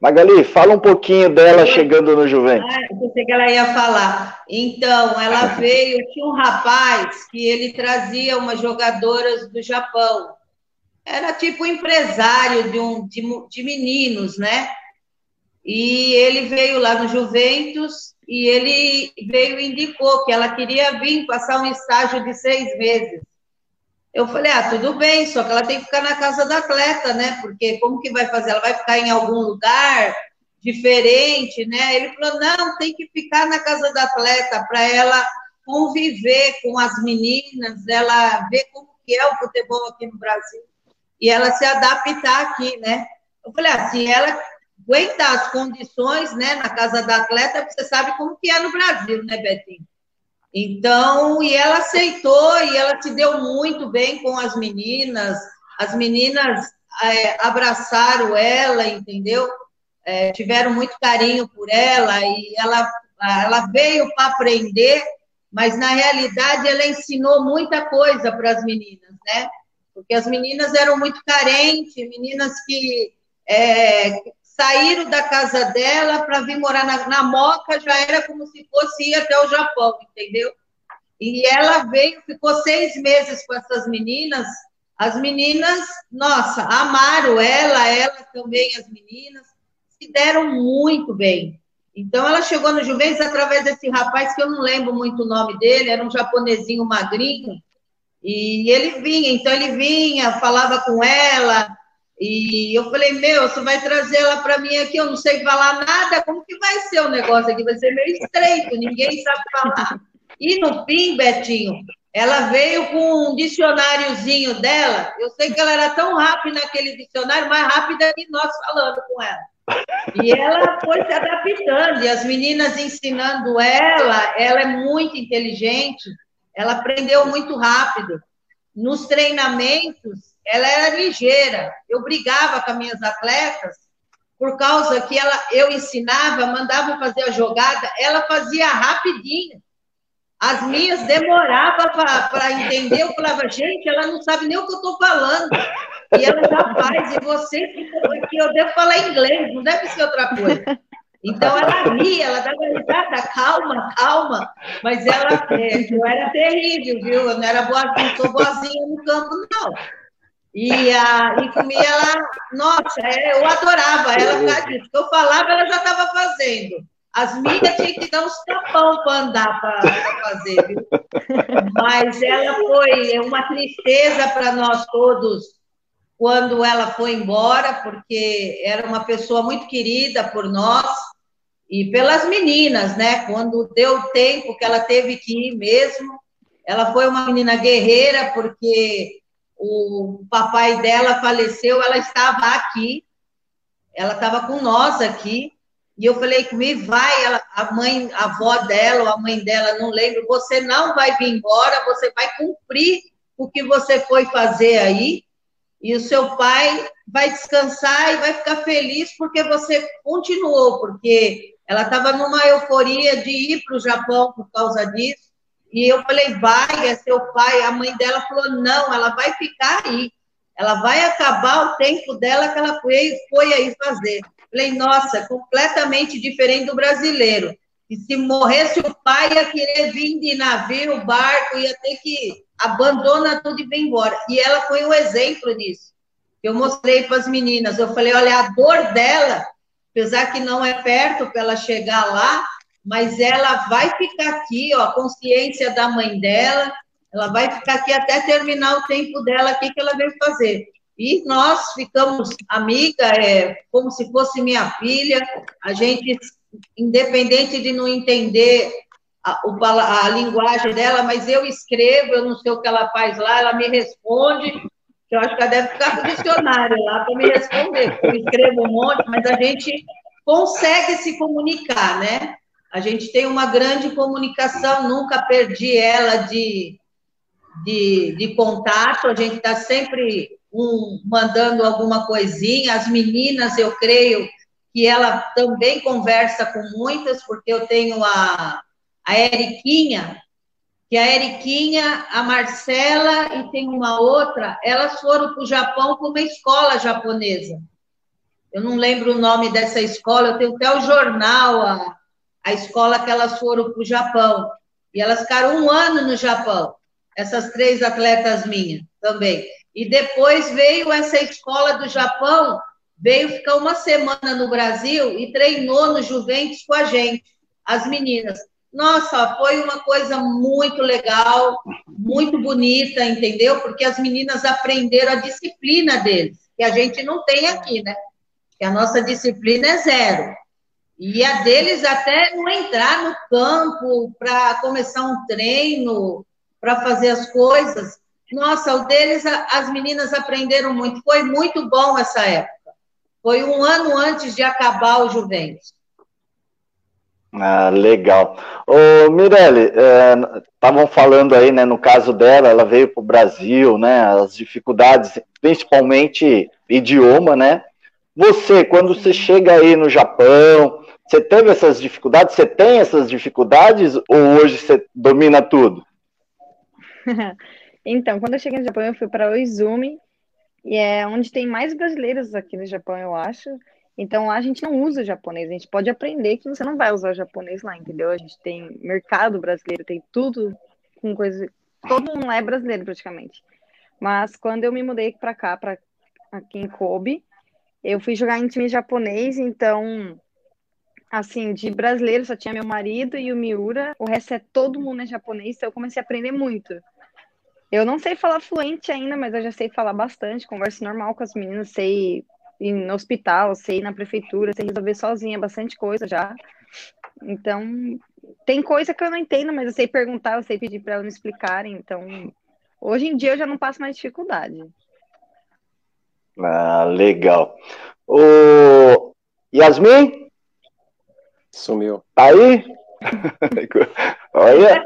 Speaker 1: Magali, fala um pouquinho dela chegando no Juventus. Ah,
Speaker 3: eu pensei que ela ia falar. Então, ela veio, tinha um rapaz que ele trazia umas jogadoras do Japão. Era tipo empresário de, um, de, de meninos, né? E ele veio lá no Juventus e ele veio e indicou que ela queria vir passar um estágio de seis meses. Eu falei, ah, tudo bem, só que ela tem que ficar na casa da atleta, né? Porque como que vai fazer? Ela vai ficar em algum lugar diferente, né? Ele falou, não, tem que ficar na casa da atleta para ela conviver com as meninas, ela ver como que é o futebol aqui no Brasil e ela se adaptar aqui, né? Eu falei, se ela aguentar as condições, né, na casa da atleta, você sabe como que é no Brasil, né, Betinho? Então, e ela aceitou e ela se deu muito bem com as meninas. As meninas é, abraçaram ela, entendeu? É, tiveram muito carinho por ela e ela, ela veio para aprender, mas na realidade ela ensinou muita coisa para as meninas, né? Porque as meninas eram muito carentes, meninas que é, saíram da casa dela para vir morar na, na Moca, já era como se fosse ir até o Japão, entendeu? E ela veio, ficou seis meses com essas meninas. As meninas, nossa, amaram ela, ela também, as meninas, se deram muito bem. Então, ela chegou no Juventus através desse rapaz, que eu não lembro muito o nome dele, era um japonesinho magrinho, e ele vinha, então ele vinha, falava com ela, e eu falei, meu, você vai trazer ela para mim aqui, eu não sei falar nada, como que vai ser o negócio aqui? Vai ser meio estreito, ninguém sabe falar. E no fim, Betinho, ela veio com um dicionáriozinho dela, eu sei que ela era tão rápida naquele dicionário, mais rápida que nós falando com ela. E ela foi se adaptando, e as meninas ensinando ela, ela é muito inteligente, ela aprendeu muito rápido. Nos treinamentos, ela era ligeira. Eu brigava com as minhas atletas por causa que ela, eu ensinava, mandava fazer a jogada, ela fazia rapidinho. As minhas demoravam para entender. Eu falava, gente, ela não sabe nem o que eu estou falando. E ela já faz. E você que eu devo falar inglês, não deve ser outra coisa. Então ela ria, ela dava risada, calma, calma. Mas ela, é, eu era terrível, viu? Eu não era boazinha, não sou boazinha no campo, não. E, a, e comia ela, nossa, é, eu adorava ela por disso. Eu falava, ela já estava fazendo. As minhas tinham que dar uns tapão para andar para fazer, viu? Mas ela foi uma tristeza para nós todos quando ela foi embora, porque era uma pessoa muito querida por nós e pelas meninas, né? Quando deu tempo que ela teve que ir mesmo, ela foi uma menina guerreira, porque o papai dela faleceu, ela estava aqui, ela estava com nós aqui, E eu falei, me vai, ela, a mãe, a avó dela, ou a mãe dela, não lembro, você não vai vir embora, você vai cumprir o que você foi fazer aí, e o seu pai vai descansar e vai ficar feliz porque você continuou, porque ela estava numa euforia de ir para o Japão por causa disso. E eu falei, vai, é seu pai. A mãe dela falou, não, ela vai ficar aí. Ela vai acabar o tempo dela que ela foi, foi aí fazer. Falei, nossa, completamente diferente do brasileiro. E se morresse o pai, ia querer vir de navio, barco, ia ter que abandona tudo e vem embora. E ela foi um exemplo disso. Eu mostrei para as meninas. Eu falei, olha, a dor dela, apesar que não é perto para ela chegar lá, mas ela vai ficar aqui, ó, a consciência da mãe dela, ela vai ficar aqui até terminar o tempo dela aqui que ela veio fazer. E nós ficamos amiga, é, como se fosse minha filha, a gente, independente de não entender a, a, linguagem dela, mas eu escrevo, eu não sei o que ela faz lá, ela me responde, eu acho que ela deve ficar com o dicionário lá para me responder, eu escrevo um monte, mas a gente consegue se comunicar, né? A gente tem uma grande comunicação, nunca perdi ela de, de, de contato, a gente está sempre um, mandando alguma coisinha, as meninas, eu creio que ela também conversa com muitas, porque eu tenho a, a Eriquinha, que a Eriquinha, a Marcela e tem uma outra, elas foram para o Japão para uma escola japonesa. Eu não lembro o nome dessa escola, eu tenho até o jornal, a, a escola que elas foram para o Japão. E elas ficaram um ano no Japão, essas três atletas minhas também. E depois veio essa escola do Japão, veio ficar uma semana no Brasil e treinou no Juventus com a gente, as meninas. Nossa, foi uma coisa muito legal, muito bonita, entendeu? Porque as meninas aprenderam a disciplina deles, que a gente não tem aqui, né? Que a nossa disciplina é zero. E a deles até não entrar no campo para começar um treino, para fazer as coisas. Nossa, o deles, as meninas aprenderam muito. Foi muito bom essa época. Foi um ano antes de acabar o Juventus.
Speaker 1: Ah, legal. Ô, Mirelle, estavam é, falando aí, né, no caso dela, ela veio para o Brasil, né, as dificuldades, principalmente idioma, né? Você, quando você chega aí no Japão, você teve essas dificuldades? Você tem essas dificuldades ou hoje você domina tudo?
Speaker 4: então, quando eu cheguei no Japão, eu fui para Oizumi, e é onde tem mais brasileiros aqui no Japão, eu acho. Então lá a gente não usa japonês, a gente pode aprender que você não vai usar japonês lá, entendeu? A gente tem mercado brasileiro, tem tudo com coisa. Todo mundo é brasileiro praticamente. Mas quando eu me mudei para cá, para aqui em Kobe, eu fui jogar em time japonês, então assim, de brasileiro só tinha meu marido e o Miura, o resto é todo mundo é japonês, então eu comecei a aprender muito. Eu não sei falar fluente ainda, mas eu já sei falar bastante, converso normal com as meninas, sei ir no hospital, sei ir na prefeitura, sei resolver sozinha bastante coisa já. Então, tem coisa que eu não entendo, mas eu sei perguntar, eu sei pedir para elas me explicarem. Então, hoje em dia eu já não passo mais dificuldade.
Speaker 1: Ah, legal. O Yasmin?
Speaker 2: Sumiu.
Speaker 1: Tá aí? Olha.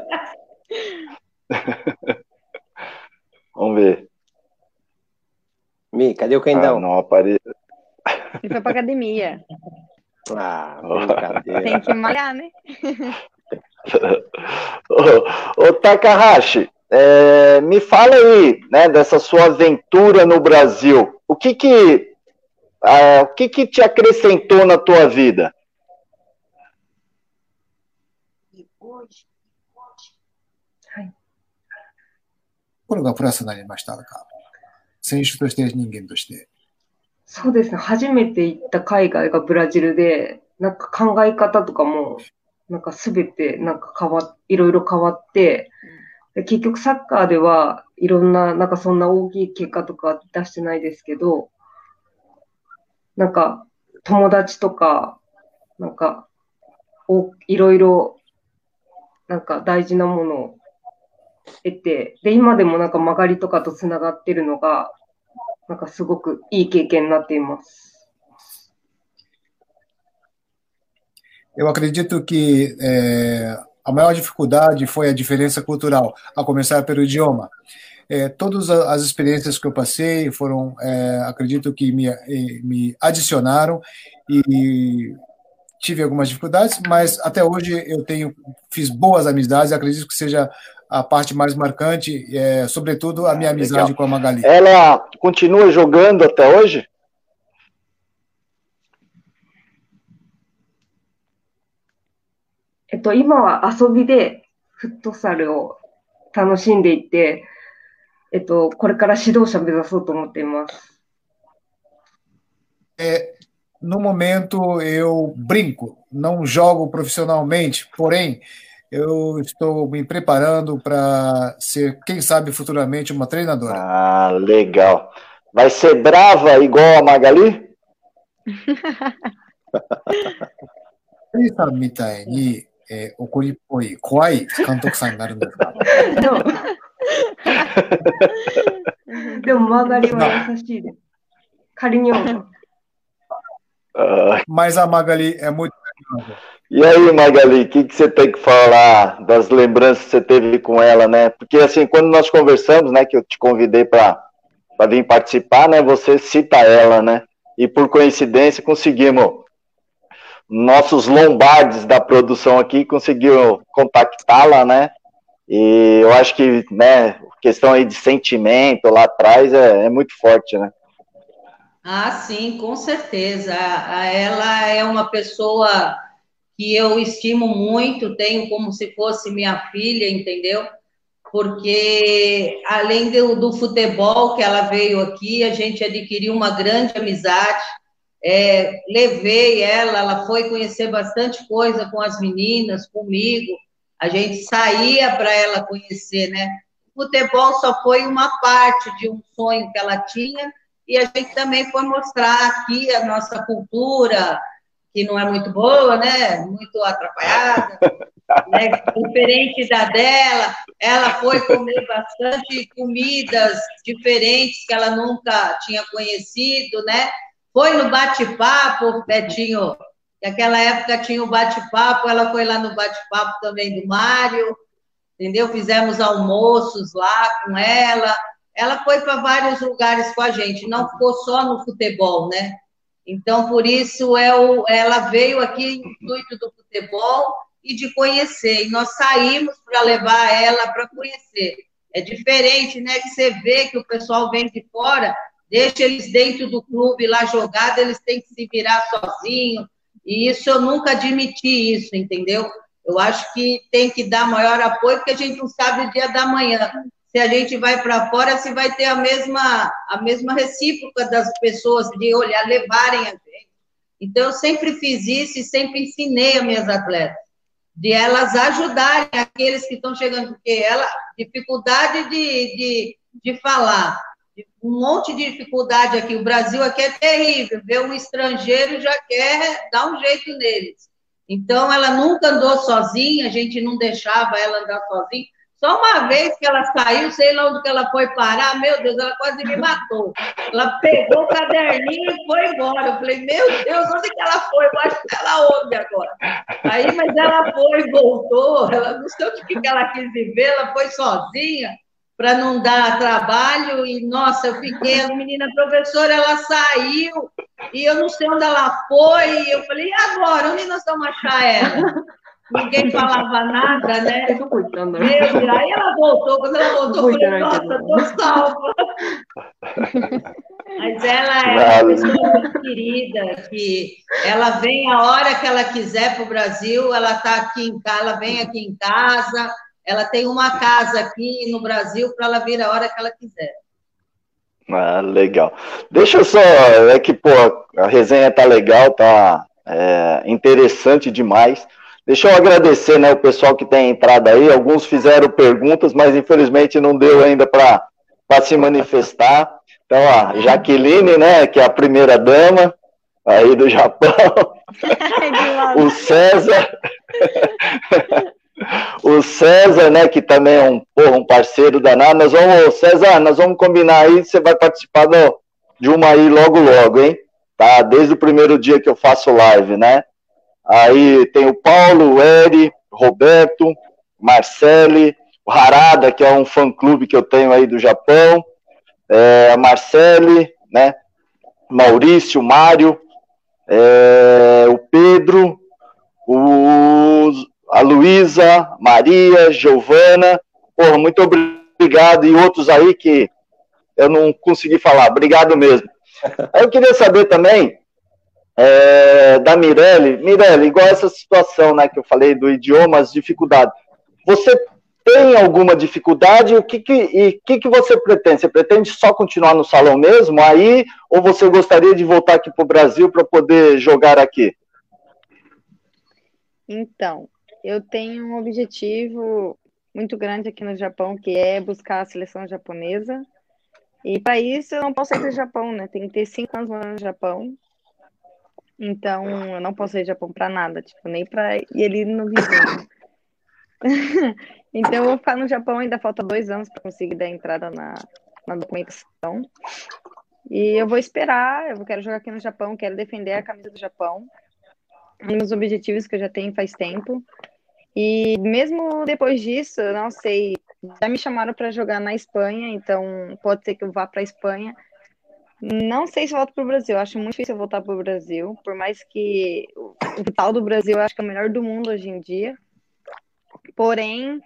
Speaker 1: Vamos ver.
Speaker 2: Mi, cadê o Kendão?
Speaker 1: Ah, não apareceu.
Speaker 4: Ele foi pra academia.
Speaker 2: Ah, brincadeira.
Speaker 4: Tem que malhar, né?
Speaker 1: ô, ô Takahashi, é, me fala aí, né, dessa sua aventura no Brasil. O que que, é, o que que te acrescentou na tua vida?
Speaker 7: これがプラスになりましたか選手として人間として。
Speaker 6: そうですね。初めて行った海外がブラジルで、なんか考え方とかも、なんかすべてなんか変わ、いろいろ変わって、で結局サッカーではいろんな、なんかそんな大きい結果とか出してないですけど、なんか友達とか、なんか、おいろいろ、なんか大事なものを得て、で、今でもなんか曲がりとかとつながってるのが、なんかすごくいい経験になっています。
Speaker 7: Eu acredito que é, a maior dificuldade foi a diferença cultural, a começar pelo idioma. É, todas as experiências que eu passei foram, é, acredito que me, me adicionaram e tive algumas dificuldades, mas até hoje eu tenho fiz boas amizades. Acredito que seja a parte mais marcante, é, sobretudo a minha ah, amizade Legal. com a Magali.
Speaker 1: Ela continua jogando até hoje?
Speaker 6: えっと、今は遊びでフットサルを楽しんでいて、えっと、これから指導者目指そうと思っています。
Speaker 7: É, no momento eu brinco, não jogo profissionalmente, porém eu estou me preparando para ser, quem sabe, futuramente uma treinadora.
Speaker 1: Ah, legal. Vai ser brava igual a Magali?
Speaker 7: みたいにえー、怒りっぽい、怖い監督さんになるんですか
Speaker 6: でも、曲がりは優しいです。仮にも。
Speaker 7: Mas a Magali é muito.
Speaker 1: E aí, Magali, o que, que você tem que falar das lembranças que você teve com ela, né? Porque, assim, quando nós conversamos, né, que eu te convidei para vir participar, né, você cita ela, né? E por coincidência conseguimos nossos lombardes da produção aqui conseguiram contactá-la, né? E eu acho que, né, questão aí de sentimento lá atrás é, é muito forte, né?
Speaker 3: Ah, sim, com certeza. Ela é uma pessoa que eu estimo muito, tenho como se fosse minha filha, entendeu? Porque além do, do futebol que ela veio aqui, a gente adquiriu uma grande amizade é, levei ela, ela foi conhecer bastante coisa com as meninas, comigo. A gente saía para ela conhecer, né? O futebol só foi uma parte de um sonho que ela tinha e a gente também foi mostrar aqui a nossa cultura, que não é muito boa, né? Muito atrapalhada, né? diferente da dela. Ela foi comer bastante comidas diferentes que ela nunca tinha conhecido, né? Foi no bate-papo, Betinho, naquela época tinha o bate-papo, ela foi lá no bate-papo também do Mário, entendeu? Fizemos almoços lá com ela. Ela foi para vários lugares com a gente, não ficou só no futebol, né? Então, por isso, é o, ela veio aqui no intuito do futebol e de conhecer. E nós saímos para levar ela para conhecer. É diferente, né? Que você vê que o pessoal vem de fora deixa eles dentro do clube lá jogado, eles têm que se virar sozinhos. E isso eu nunca admiti isso, entendeu? Eu acho que tem que dar maior apoio, porque a gente não sabe o dia da manhã. Se a gente vai para fora, se vai ter a mesma, a mesma recíproca das pessoas de olhar, levarem a gente. Então, eu sempre fiz isso e sempre ensinei as minhas atletas, de elas ajudarem aqueles que estão chegando, porque ela, dificuldade de, de, de falar, um monte de dificuldade aqui. O Brasil aqui é terrível. Ver um estrangeiro já quer dar um jeito neles. Então, ela nunca andou sozinha, a gente não deixava ela andar sozinha. Só uma vez que ela saiu, sei lá onde que ela foi parar, meu Deus, ela quase me matou. Ela pegou o caderninho e foi embora. Eu falei, meu Deus, onde que ela foi? Eu acho que ela ouve agora. Aí, mas ela foi, voltou, ela não sei onde que ela quis viver, ela foi sozinha para não dar trabalho. E, nossa, eu fiquei, a menina professora, ela saiu, e eu não sei onde ela foi. E eu falei, e agora? Onde nós vamos achar ela? Ninguém falava nada, né? Eu tô cuidando. Né? Aí ela voltou, quando ela voltou, eu falei, nossa, tô salva. Mas ela é uma pessoa muito querida, que ela vem a hora que ela quiser para o Brasil, ela está aqui em casa, ela vem aqui em casa, ela tem uma casa aqui no Brasil para ela vir a hora que ela quiser.
Speaker 1: Ah, legal. Deixa eu só, é que pô, a resenha tá legal, tá é, interessante demais. Deixa eu agradecer, né, o pessoal que tem entrado aí. Alguns fizeram perguntas, mas infelizmente não deu ainda para se manifestar. Então, a Jaqueline, né, que é a primeira dama aí do Japão. o César. o César, né, que também é um, porra, um parceiro danado, nós vamos, César, nós vamos combinar aí, você vai participar do, de uma aí logo logo, hein? Tá? Desde o primeiro dia que eu faço live, né? Aí tem o Paulo, o Eri, Roberto, Marcele, o Harada, que é um fã-clube que eu tenho aí do Japão, é, a Marcele, né? Maurício, Mário, é, o Pedro, o, a Luísa, Maria, Giovana. Porra, muito obrigado. E outros aí que eu não consegui falar. Obrigado mesmo. Eu queria saber também é, da Mirelle. Mirelle, igual essa situação né, que eu falei do idioma, as dificuldades. Você tem alguma dificuldade? O que que, e que, que você pretende? Você pretende só continuar no salão mesmo aí? Ou você gostaria de voltar aqui para o Brasil para poder jogar aqui?
Speaker 4: Então, eu tenho um objetivo muito grande aqui no Japão, que é buscar a seleção japonesa. E para isso eu não posso ir para o Japão, né? Tem que ter cinco anos no Japão. Então, eu não posso ir ao Japão para nada, tipo, nem para ir ali no vizinho. então, eu vou ficar no Japão, ainda falta dois anos para conseguir dar entrada na, na documentação. E eu vou esperar, eu quero jogar aqui no Japão, quero defender a camisa do Japão. Um dos objetivos que eu já tenho faz tempo. E mesmo depois disso, eu não sei, já me chamaram para jogar na Espanha, então pode ser que eu vá para a Espanha. Não sei se volto para o Brasil, acho muito difícil voltar para o Brasil, por mais que o tal do Brasil eu acho que é o melhor do mundo hoje em dia. Porém,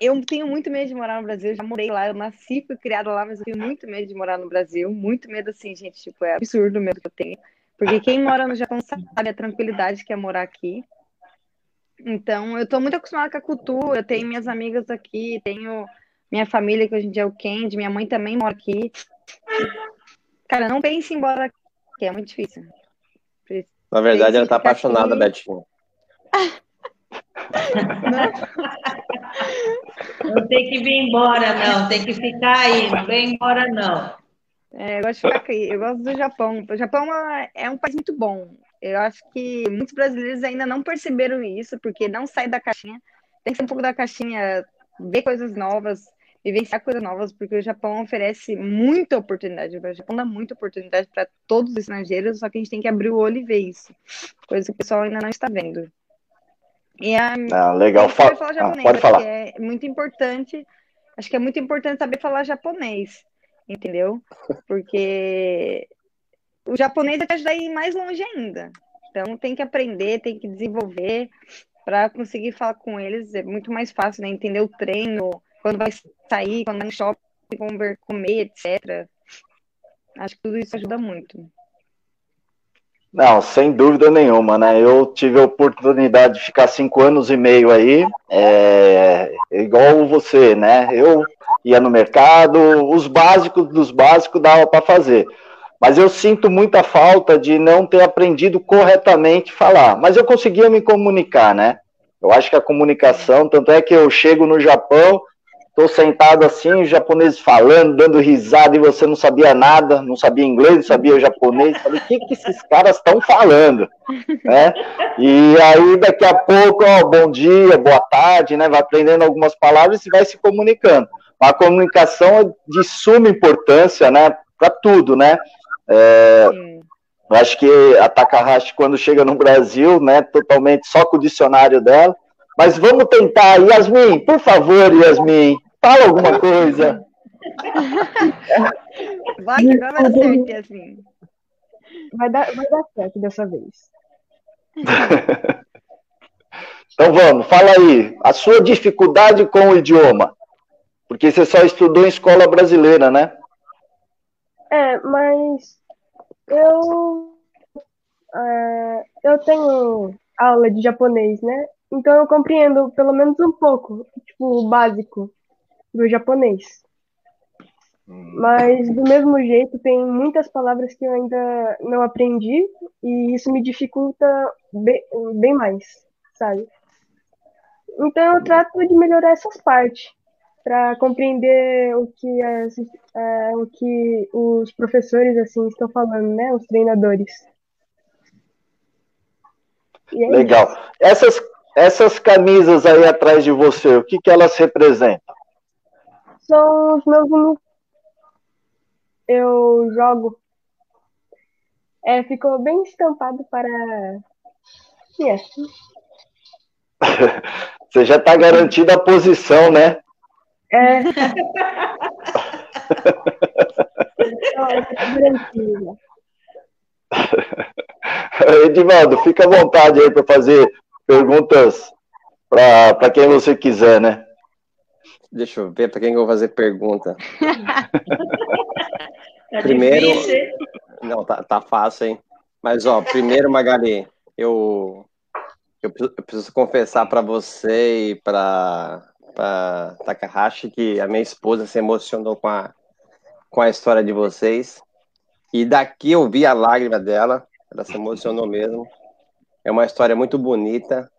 Speaker 4: eu tenho muito medo de morar no Brasil, já morei lá, eu nasci, fui criada lá, mas eu tenho muito medo de morar no Brasil, muito medo assim, gente, tipo, é absurdo o medo que eu tenho. Porque quem mora no Japão sabe a tranquilidade que é morar aqui. Então, eu estou muito acostumada com a cultura, eu tenho minhas amigas aqui, tenho minha família, que hoje em dia é o Kendi, minha mãe também mora aqui. Cara, não pense em ir embora aqui, é muito difícil.
Speaker 2: Na verdade, ela tá apaixonada, aqui... Betinho.
Speaker 3: Não. não tem que vir embora, não. Tem que ficar aí. Não vem embora, não.
Speaker 4: É, eu gosto de ficar aqui. Eu gosto do Japão. O Japão é, é um país muito bom. Eu acho que muitos brasileiros ainda não perceberam isso, porque não sai da caixinha. Tem que ser um pouco da caixinha, ver coisas novas, vivenciar coisas novas, porque o Japão oferece muita oportunidade. O Japão dá muita oportunidade para todos os estrangeiros, só que a gente tem que abrir o olho e ver isso. Coisa que o pessoal ainda não está vendo.
Speaker 1: E a, ah, legal. Fala, falar japonês, ah, pode falar.
Speaker 4: É muito importante. Acho que é muito importante saber falar japonês, entendeu? Porque o japonês vai ajudar a ir mais longe ainda. Então tem que aprender, tem que desenvolver para conseguir falar com eles. É muito mais fácil, né? Entender o treino, quando vai sair, quando vai no shopping, comer, etc. Acho que tudo isso ajuda muito.
Speaker 1: Não, sem dúvida nenhuma, né? Eu tive a oportunidade de ficar cinco anos e meio aí, é, igual você, né? Eu ia no mercado, os básicos dos básicos dava para fazer. Mas eu sinto muita falta de não ter aprendido corretamente falar. Mas eu conseguia me comunicar, né? Eu acho que a comunicação, tanto é que eu chego no Japão, estou sentado assim, os japoneses falando, dando risada, e você não sabia nada, não sabia inglês, não sabia japonês. Falei, o que, que esses caras estão falando? né? E aí, daqui a pouco, ó, bom dia, boa tarde, né? Vai aprendendo algumas palavras e vai se comunicando. A comunicação é de suma importância, né? Para tudo, né? É, eu acho que a Takahashi, quando chega no Brasil, né, totalmente só com o dicionário dela. Mas vamos tentar. Yasmin, por favor, Yasmin, fala alguma coisa.
Speaker 4: Vai que vai dar certo, Yasmin.
Speaker 5: Vai dar, vai dar certo dessa vez.
Speaker 1: então vamos, fala aí. A sua dificuldade com o idioma. Porque você só estudou em escola brasileira, né?
Speaker 5: É, mas eu, é, eu tenho aula de japonês, né? Então eu compreendo pelo menos um pouco, tipo, o básico do japonês. Hum. Mas do mesmo jeito tem muitas palavras que eu ainda não aprendi e isso me dificulta bem, bem mais, sabe? Então eu trato de melhorar essas partes para compreender o que, as, é, o que os professores assim estão falando, né? Os treinadores.
Speaker 1: É Legal. Isso. Essas, essas camisas aí atrás de você, o que, que elas representam?
Speaker 5: São os meus. Eu jogo. É, ficou bem estampado para Yes.
Speaker 1: Você já está garantido a posição, né?
Speaker 5: É.
Speaker 1: Edivaldo, fica à vontade aí para fazer perguntas para quem você quiser, né?
Speaker 2: Deixa eu ver para quem eu vou fazer pergunta.
Speaker 3: Tá
Speaker 2: Primeiro-
Speaker 3: difícil?
Speaker 2: Não, tá, tá fácil, hein? Mas, ó, primeiro, Magali, eu, eu, preciso, eu preciso confessar para você e para Takahashi que a minha esposa se emocionou com a, com a história de vocês. E daqui eu vi a lágrima dela, ela se emocionou mesmo. É uma história muito bonita.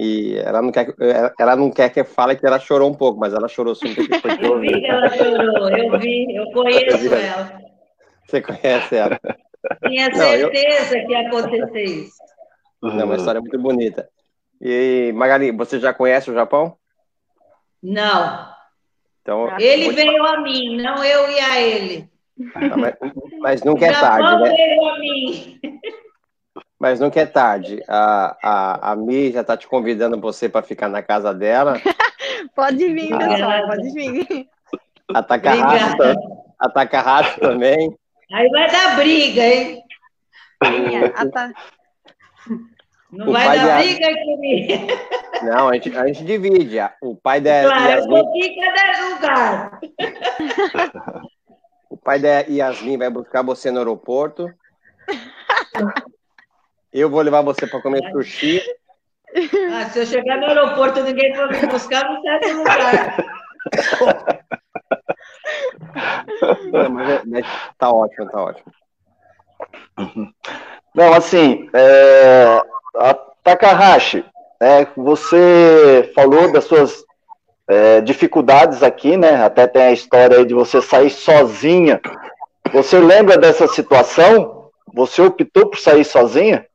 Speaker 2: E ela não quer, que- ela- ela não quer que eu fale que ela chorou um pouco, mas ela chorou sim, eu
Speaker 3: Eu vi
Speaker 2: vi.
Speaker 3: que ela chorou, eu vi, eu conheço ela.
Speaker 2: Você conhece ela.
Speaker 3: Tinha
Speaker 2: Não, eu-
Speaker 3: certeza que ia acontecer isso.
Speaker 2: É uma história muito bonita. E, Magali, você já conhece o Japão?
Speaker 3: Não,
Speaker 2: Então,
Speaker 3: ele
Speaker 2: vou te-
Speaker 3: veio a mim, não eu e a ele.
Speaker 2: Tá, mas, mas nunca é tarde,
Speaker 3: Japão
Speaker 2: né?
Speaker 3: veio a mim.
Speaker 2: Mas nunca é tarde. A, a, a Mi já tá te convidando você para ficar na casa dela.
Speaker 4: Pode vir, pessoal,
Speaker 3: Obrigada.
Speaker 4: pode vir.
Speaker 2: A Takahashi,
Speaker 3: Obrigada.
Speaker 2: a Takahashi também.
Speaker 3: Aí vai dar briga, hein?
Speaker 4: Ah.
Speaker 3: Não
Speaker 2: O
Speaker 3: vai dar briga comigo.
Speaker 2: Não, a gente, a gente divide. O pai da
Speaker 3: Claro,
Speaker 2: Yasmin,
Speaker 3: pouquinho em cada lugar.
Speaker 2: o pai da Yasmin vai buscar você no aeroporto. Eu vou levar você para comer sushi.
Speaker 3: Ah, se eu chegar no aeroporto e ninguém for me buscar, não sai do lugar.
Speaker 2: Não, mas é- mas tá ótimo, tá ótimo.
Speaker 1: Não, assim, é, Takahashi, né, você falou das suas é, dificuldades aqui, né? Até tem a história aí de você sair sozinha. Você lembra dessa situação? Você optou por sair sozinha?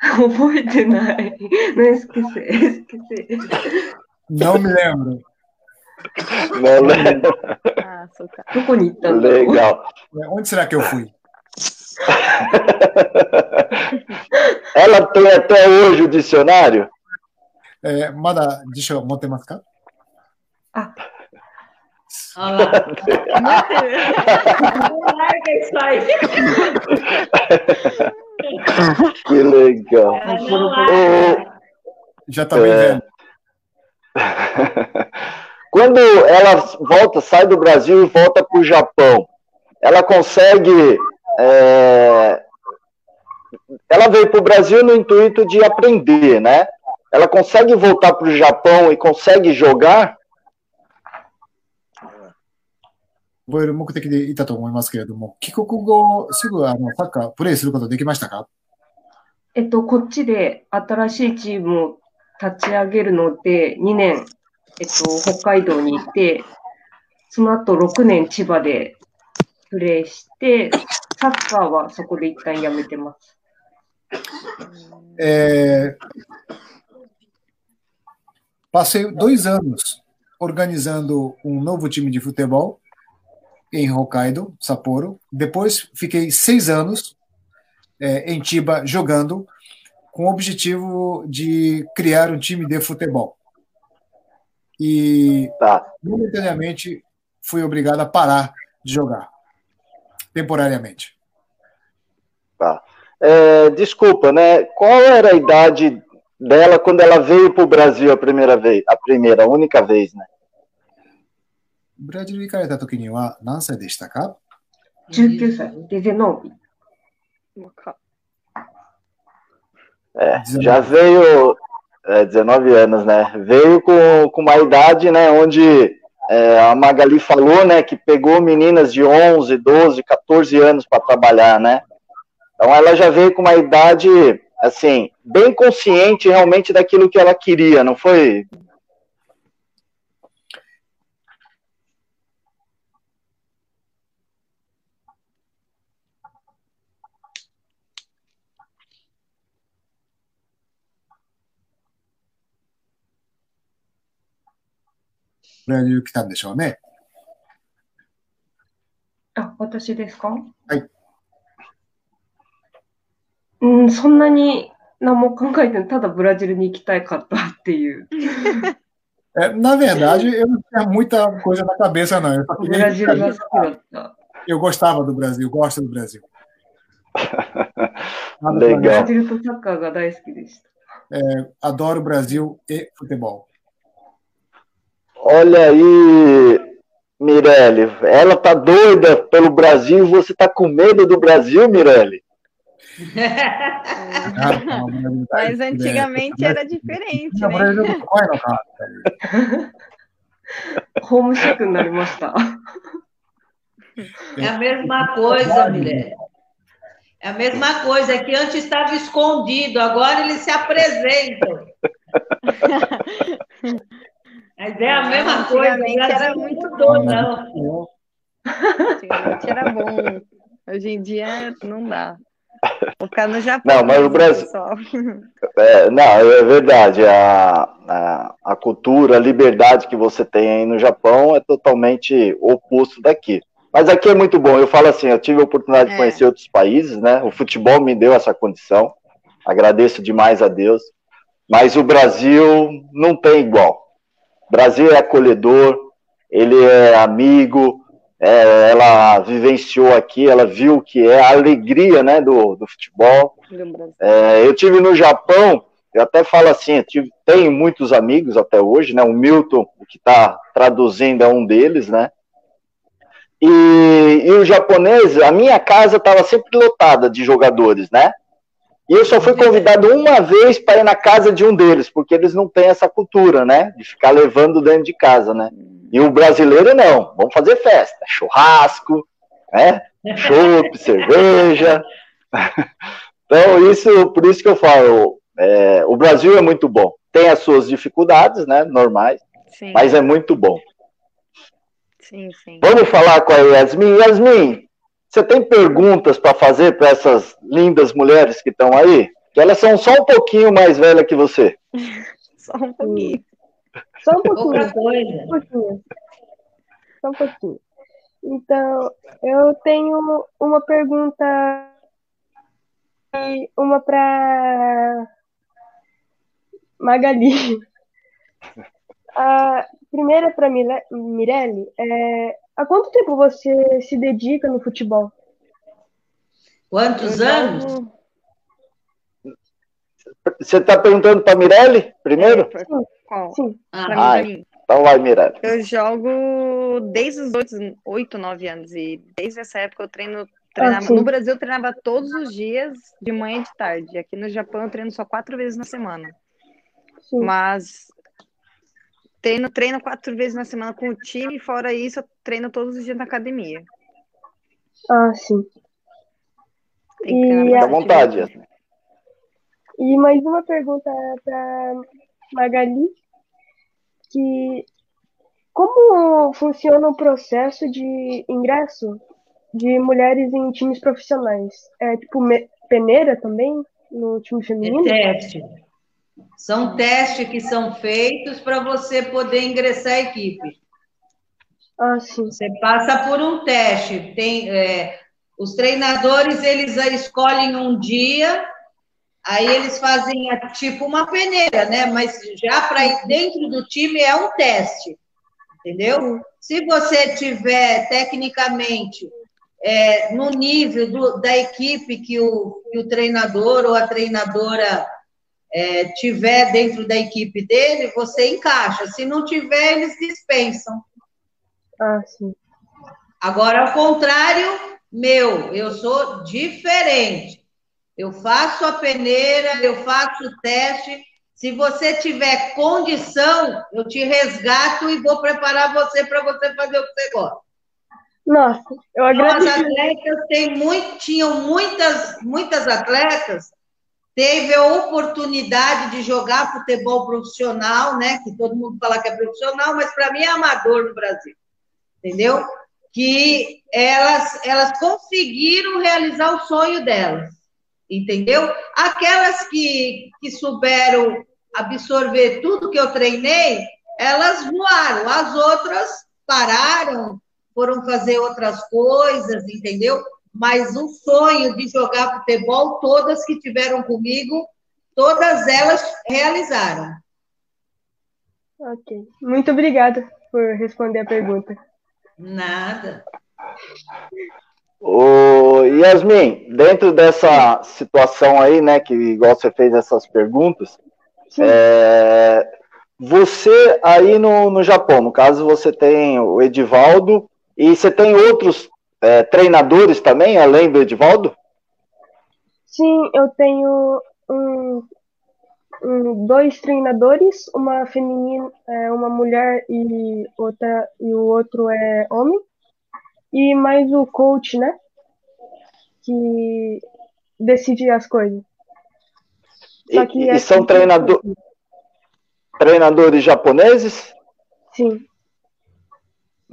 Speaker 6: 覚えてない。Não esqueci, esqueci.
Speaker 7: Não me lembro.
Speaker 1: Não lembro.
Speaker 4: Ah, açúcar.
Speaker 6: どこに行ったんだろう
Speaker 1: Legal.
Speaker 7: Onde será que eu fui?
Speaker 1: Ela tem até hoje o dicionário?
Speaker 7: えーまだ辞書持ってますか
Speaker 3: Olha lá. Não larga isso aí.
Speaker 1: Que legal.
Speaker 3: Larga.
Speaker 7: Já tá bem
Speaker 1: É.
Speaker 7: velho.
Speaker 1: Quando ela volta, sai do Brasil e volta para o Japão, ela consegue. é, Ela veio para o Brasil no intuito de aprender, né? Ela consegue voltar para o Japão e consegue jogar?
Speaker 7: 覚える目的でいたと思いますけれども、帰国後すぐあのサッカープレイすることできましたか？
Speaker 6: えっと、こっちで新しいチームを立ち上げるので、2年、えっと、北海道にいて、その後6年千葉でプレーして、サッカーはそこで一旦やめてます。
Speaker 7: É, Passei dois anos organizando um novo time de futebol em Hokkaido, Sapporo. Depois fiquei seis anos é, em Chiba jogando com o objetivo de criar um time de futebol. E
Speaker 1: Tá.
Speaker 7: momentaneamente fui obrigado a parar de jogar, temporariamente.
Speaker 1: Tá. É, desculpa, né? Qual era a idade dela quando ela veio para o Brasil a primeira vez? A primeira, a única vez, né?
Speaker 7: ブラジルに行かれた時には何歳でしたか
Speaker 6: 19歳、デゼノービ。
Speaker 1: É, já veio, é, 19 anos, né? Veio com, com uma idade, né, onde é, a Magali falou, né, que pegou meninas de 11, 12, 14 anos para trabalhar, né? Então ela já veio com uma idade, assim, bem consciente realmente daquilo que ela queria, não foi?
Speaker 7: ブラジル来たんでしょうね。
Speaker 6: あ、私ですか
Speaker 7: はい。
Speaker 6: うん、そんなに何も考えてない。ただブラジルに行きたいかったっていう。
Speaker 7: É, na verdade, eu não tinha muita coisa na cabeça, não. Eu, só
Speaker 6: ブ
Speaker 7: queria
Speaker 6: ラジルが好きだった。
Speaker 7: eu gostava do Brasil, gosto do Brasil.
Speaker 1: Legal.
Speaker 6: ラジルとサッカーが大好きでした。
Speaker 7: pra- é, adoro Brasil e futebol.
Speaker 1: Olha aí, Mirelle, ela tá doida pelo Brasil, você tá com medo do Brasil, Mirelle?
Speaker 7: Ah, não, não,
Speaker 4: Mas
Speaker 7: não,
Speaker 4: antigamente
Speaker 7: né?
Speaker 4: era diferente,
Speaker 7: Não,
Speaker 4: né?
Speaker 7: Brasil não corre, não, cara.
Speaker 6: ホームシックになりました。
Speaker 3: É a mesma coisa, Mirelle. É a mesma coisa, é que antes estava escondido, agora eles se apresentam. Mas é a mesma coisa.
Speaker 4: Antigamente era
Speaker 3: não
Speaker 4: muito bom.
Speaker 3: não.
Speaker 4: Antigamente era bom. Hoje em dia não dá. Vou ficar no Japão.
Speaker 1: Não, mas o
Speaker 4: mesmo,
Speaker 1: Brasil-. É, não, é verdade. A, a, a cultura, a liberdade que você tem aí no Japão é totalmente oposto daqui. Mas aqui é muito bom. Eu falo assim, eu tive a oportunidade de
Speaker 4: É.
Speaker 1: conhecer outros países, né? O futebol me deu essa condição. Agradeço demais a Deus. Mas o Brasil não tem igual. Brasil é acolhedor, ele é amigo, é, ela vivenciou aqui, ela viu o que é a alegria, né, do, do futebol. É, eu tive no Japão, eu até falo assim, eu tive- tenho muitos amigos até hoje, né? O Milton, que está traduzindo, é um deles, né? E, e o japonês, a minha casa estava sempre lotada de jogadores, né? E eu só fui convidado uma vez para ir na casa de um deles, porque eles não têm essa cultura, né? De ficar levando dentro de casa, né? E o brasileiro não, vamos fazer festa, churrasco, né? Chopp, cerveja. Então, isso, por isso que eu falo, é, o Brasil é muito bom. Tem as suas dificuldades, né? Normais,
Speaker 4: Sim,
Speaker 1: mas é muito bom.
Speaker 4: sim, sim.
Speaker 1: Vamos falar com a Yasmin. Yasmin, você tem perguntas para fazer para essas lindas mulheres que estão aí? Que elas são só um pouquinho mais velhas que você.
Speaker 4: Só um pouquinho.
Speaker 5: Só um pouquinho.
Speaker 3: Outra coisa.
Speaker 5: um pouquinho. Só um pouquinho. Então, eu tenho uma pergunta e uma para Magali. A primeira para Mirelle é há quanto tempo você se dedica no futebol?
Speaker 3: Quantos
Speaker 4: Eu
Speaker 3: anos?
Speaker 4: jogo-
Speaker 1: Você está perguntando para Mirelle primeiro?
Speaker 4: Qual?
Speaker 5: Sim.
Speaker 3: Ah.
Speaker 1: Então vai, Mirelle.
Speaker 4: Eu jogo desde os 8, 8, 9 anos. E desde essa época eu treino. Treinava,
Speaker 5: sim.
Speaker 4: no Brasil eu treinava todos os dias, de manhã e de tarde. Aqui no Japão eu treino só quatro vezes na semana.
Speaker 5: Sim.
Speaker 4: Mas treino, treino quatro vezes na semana com o time, fora isso, eu treino todos os dias na academia.
Speaker 5: Ah, sim.
Speaker 4: Tem que
Speaker 5: E
Speaker 1: à vontade,
Speaker 4: mesmo.
Speaker 5: E mais uma pergunta para Magali, que como funciona o processo de ingresso de mulheres em times profissionais? É tipo peneira também no time
Speaker 3: É
Speaker 5: feminino?
Speaker 3: teste. São testes que são feitos para você poder ingressar à equipe.
Speaker 5: Ah, sim.
Speaker 3: Você passa por um teste. Tem, é, os treinadores eles escolhem um dia, aí eles fazem a- tipo uma peneira, né? Mas já para ir dentro do time é um teste, entendeu? Se você tiver tecnicamente é, no nível do- da equipe que o, que o treinador ou a treinadora é, tiver dentro da equipe dele, você encaixa. Se não tiver, eles dispensam.
Speaker 5: Ah, sim.
Speaker 3: Agora, ao contrário, meu, eu sou diferente. Eu faço a peneira, eu faço o teste. Se você tiver condição, eu te resgato e vou preparar você para você fazer o que você gosta.
Speaker 5: Nossa, eu
Speaker 3: Então, as
Speaker 5: agradeço.
Speaker 3: atletas têm muito, tinham muitas, muitas atletas teve a oportunidade de jogar futebol profissional, né? Que todo mundo fala que é profissional, mas para mim é amador no Brasil, entendeu? Que elas, elas conseguiram realizar o sonho delas, entendeu? Aquelas que, que souberam absorver tudo que eu treinei, elas voaram. As outras pararam, foram fazer outras coisas, entendeu? Mas o sonho de jogar futebol, todas que tiveram comigo, todas elas realizaram.
Speaker 5: Ok. Muito obrigada por responder a pergunta.
Speaker 3: Nada.
Speaker 1: Ô, Yasmin, dentro dessa situação aí, né, que igual você fez essas perguntas, é, você aí no, no Japão, no caso você tem o Edivaldo e você tem outros é, treinadores também, além do Edivaldo?
Speaker 5: Sim, eu tenho um, um, dois treinadores, uma feminina, é, uma mulher e outra e o outro é homem, e mais o coach, né? Que decide as coisas.
Speaker 1: Só que e, é são treinador, treinadores japoneses?
Speaker 5: Sim.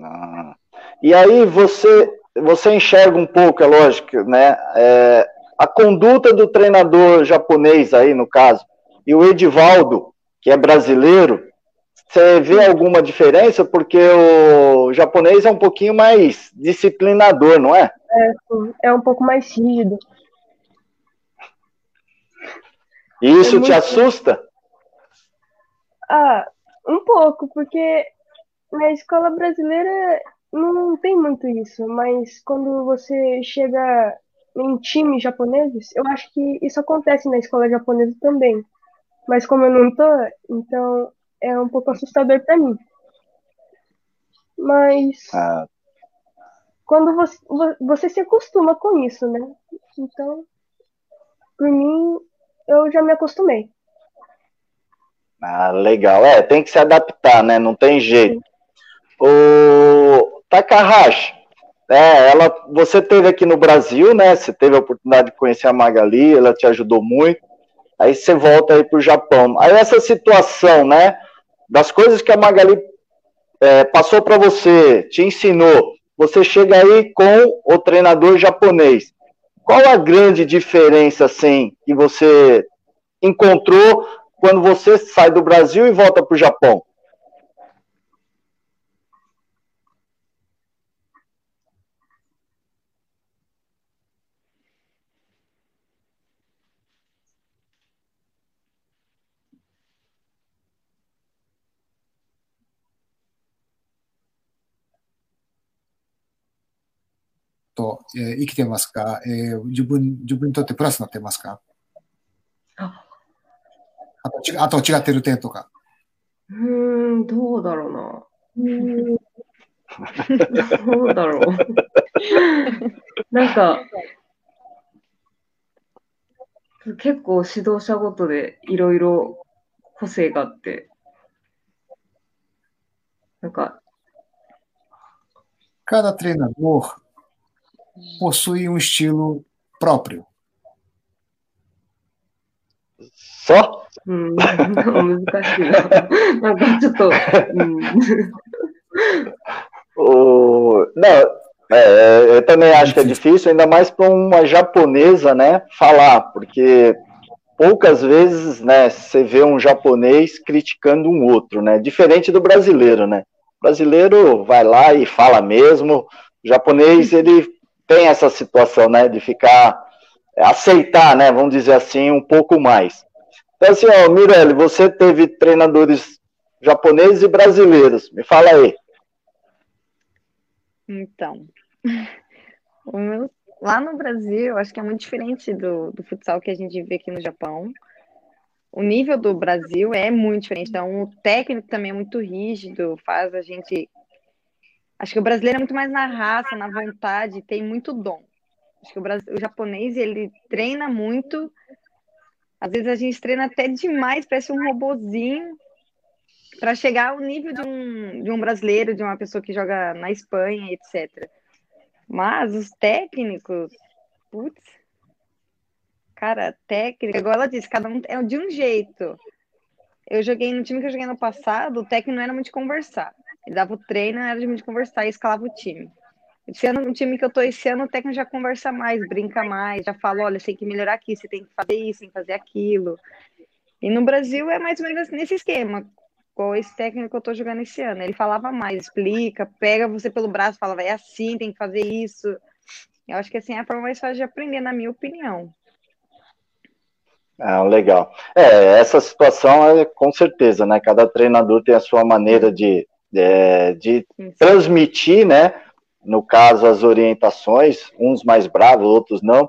Speaker 1: Ah. E aí você você enxerga um pouco, é lógico, né? É, a conduta do treinador japonês aí, no caso, e o Edivaldo, que é brasileiro, você vê alguma diferença? Porque o japonês é um pouquinho mais disciplinador, não é?
Speaker 5: É, é um pouco mais rígido.
Speaker 1: E isso é muito... te assusta?
Speaker 5: Ah, um pouco, porque na escola brasileira não tem muito isso, mas quando você chega em times japoneses, eu acho que isso acontece na escola japonesa também. Mas como eu não tô, então é um pouco assustador para mim. Mas ah. quando você, você se acostuma com isso, né? Então, por mim, eu já me acostumei.
Speaker 1: Ah, legal. É, tem que se adaptar, né? Não tem jeito. O Takahashi, é, ela, você teve aqui no Brasil, né? Você teve a oportunidade de conhecer a Magali, ela te ajudou muito. Aí você volta aí para o Japão. Aí essa situação, né? Das coisas que a Magali é, passou para você, te ensinou, você chega aí com o treinador japonês. Qual a grande diferença, assim, que você encontrou quando você sai do Brasil e volta para o Japão?
Speaker 7: と、えー、生きてますか、えー、自分、自分にとってプラスになってますか？あとちあと違ってる点とか。
Speaker 6: うん、どうだろうな。うんどうだろう。なんか、結構指導者ごとでいろいろ個性があって、なんか。
Speaker 7: Cada treinador possui um estilo próprio.
Speaker 1: Só?
Speaker 6: Hum, não,
Speaker 1: o, não, é, eu também acho que é difícil, ainda mais para uma japonesa, né, falar, porque poucas vezes, né, você vê um japonês criticando um outro, né, diferente do brasileiro, né, o brasileiro vai lá e fala mesmo, o japonês, ele tem essa situação, né, de ficar, aceitar, né, vamos dizer assim, um pouco mais. Então, assim, ó, Mirelle, você teve treinadores japoneses e brasileiros, me fala aí.
Speaker 4: Então, meu, lá no Brasil, acho que é muito diferente do, do futsal que a gente vê aqui no Japão. O nível do Brasil é muito diferente, então o técnico também é muito rígido, faz a gente Acho que o brasileiro é muito mais na raça, na vontade, tem muito dom. Acho que o, o japonês, ele treina muito. Às vezes a gente treina até demais, parece um robozinho, para chegar ao nível de um, de um brasileiro, de uma pessoa que joga na Espanha, etc. Mas os técnicos, putz, cara, técnica, igual ela disse, cada um é de um jeito. Eu joguei no time que eu joguei no passado, o técnico não era muito conversar. Ele dava o treino, era de conversar e escalava o time. Esse ano, no time que eu tô esse ano, o técnico já conversa mais, brinca mais, já fala, olha, você tem que melhorar aqui, você tem que fazer isso, tem que fazer aquilo. E no Brasil é mais ou menos nesse esquema. igual esse técnico que eu tô jogando esse ano. Ele falava mais, explica, pega você pelo braço, fala, é assim, tem que fazer isso. Eu acho que assim é a forma mais fácil de aprender, na minha opinião.
Speaker 1: Ah, legal. É, essa situação é com certeza, né? Cada treinador tem a sua maneira de, de, de transmitir, né? No caso, as orientações, uns mais bravos, outros não.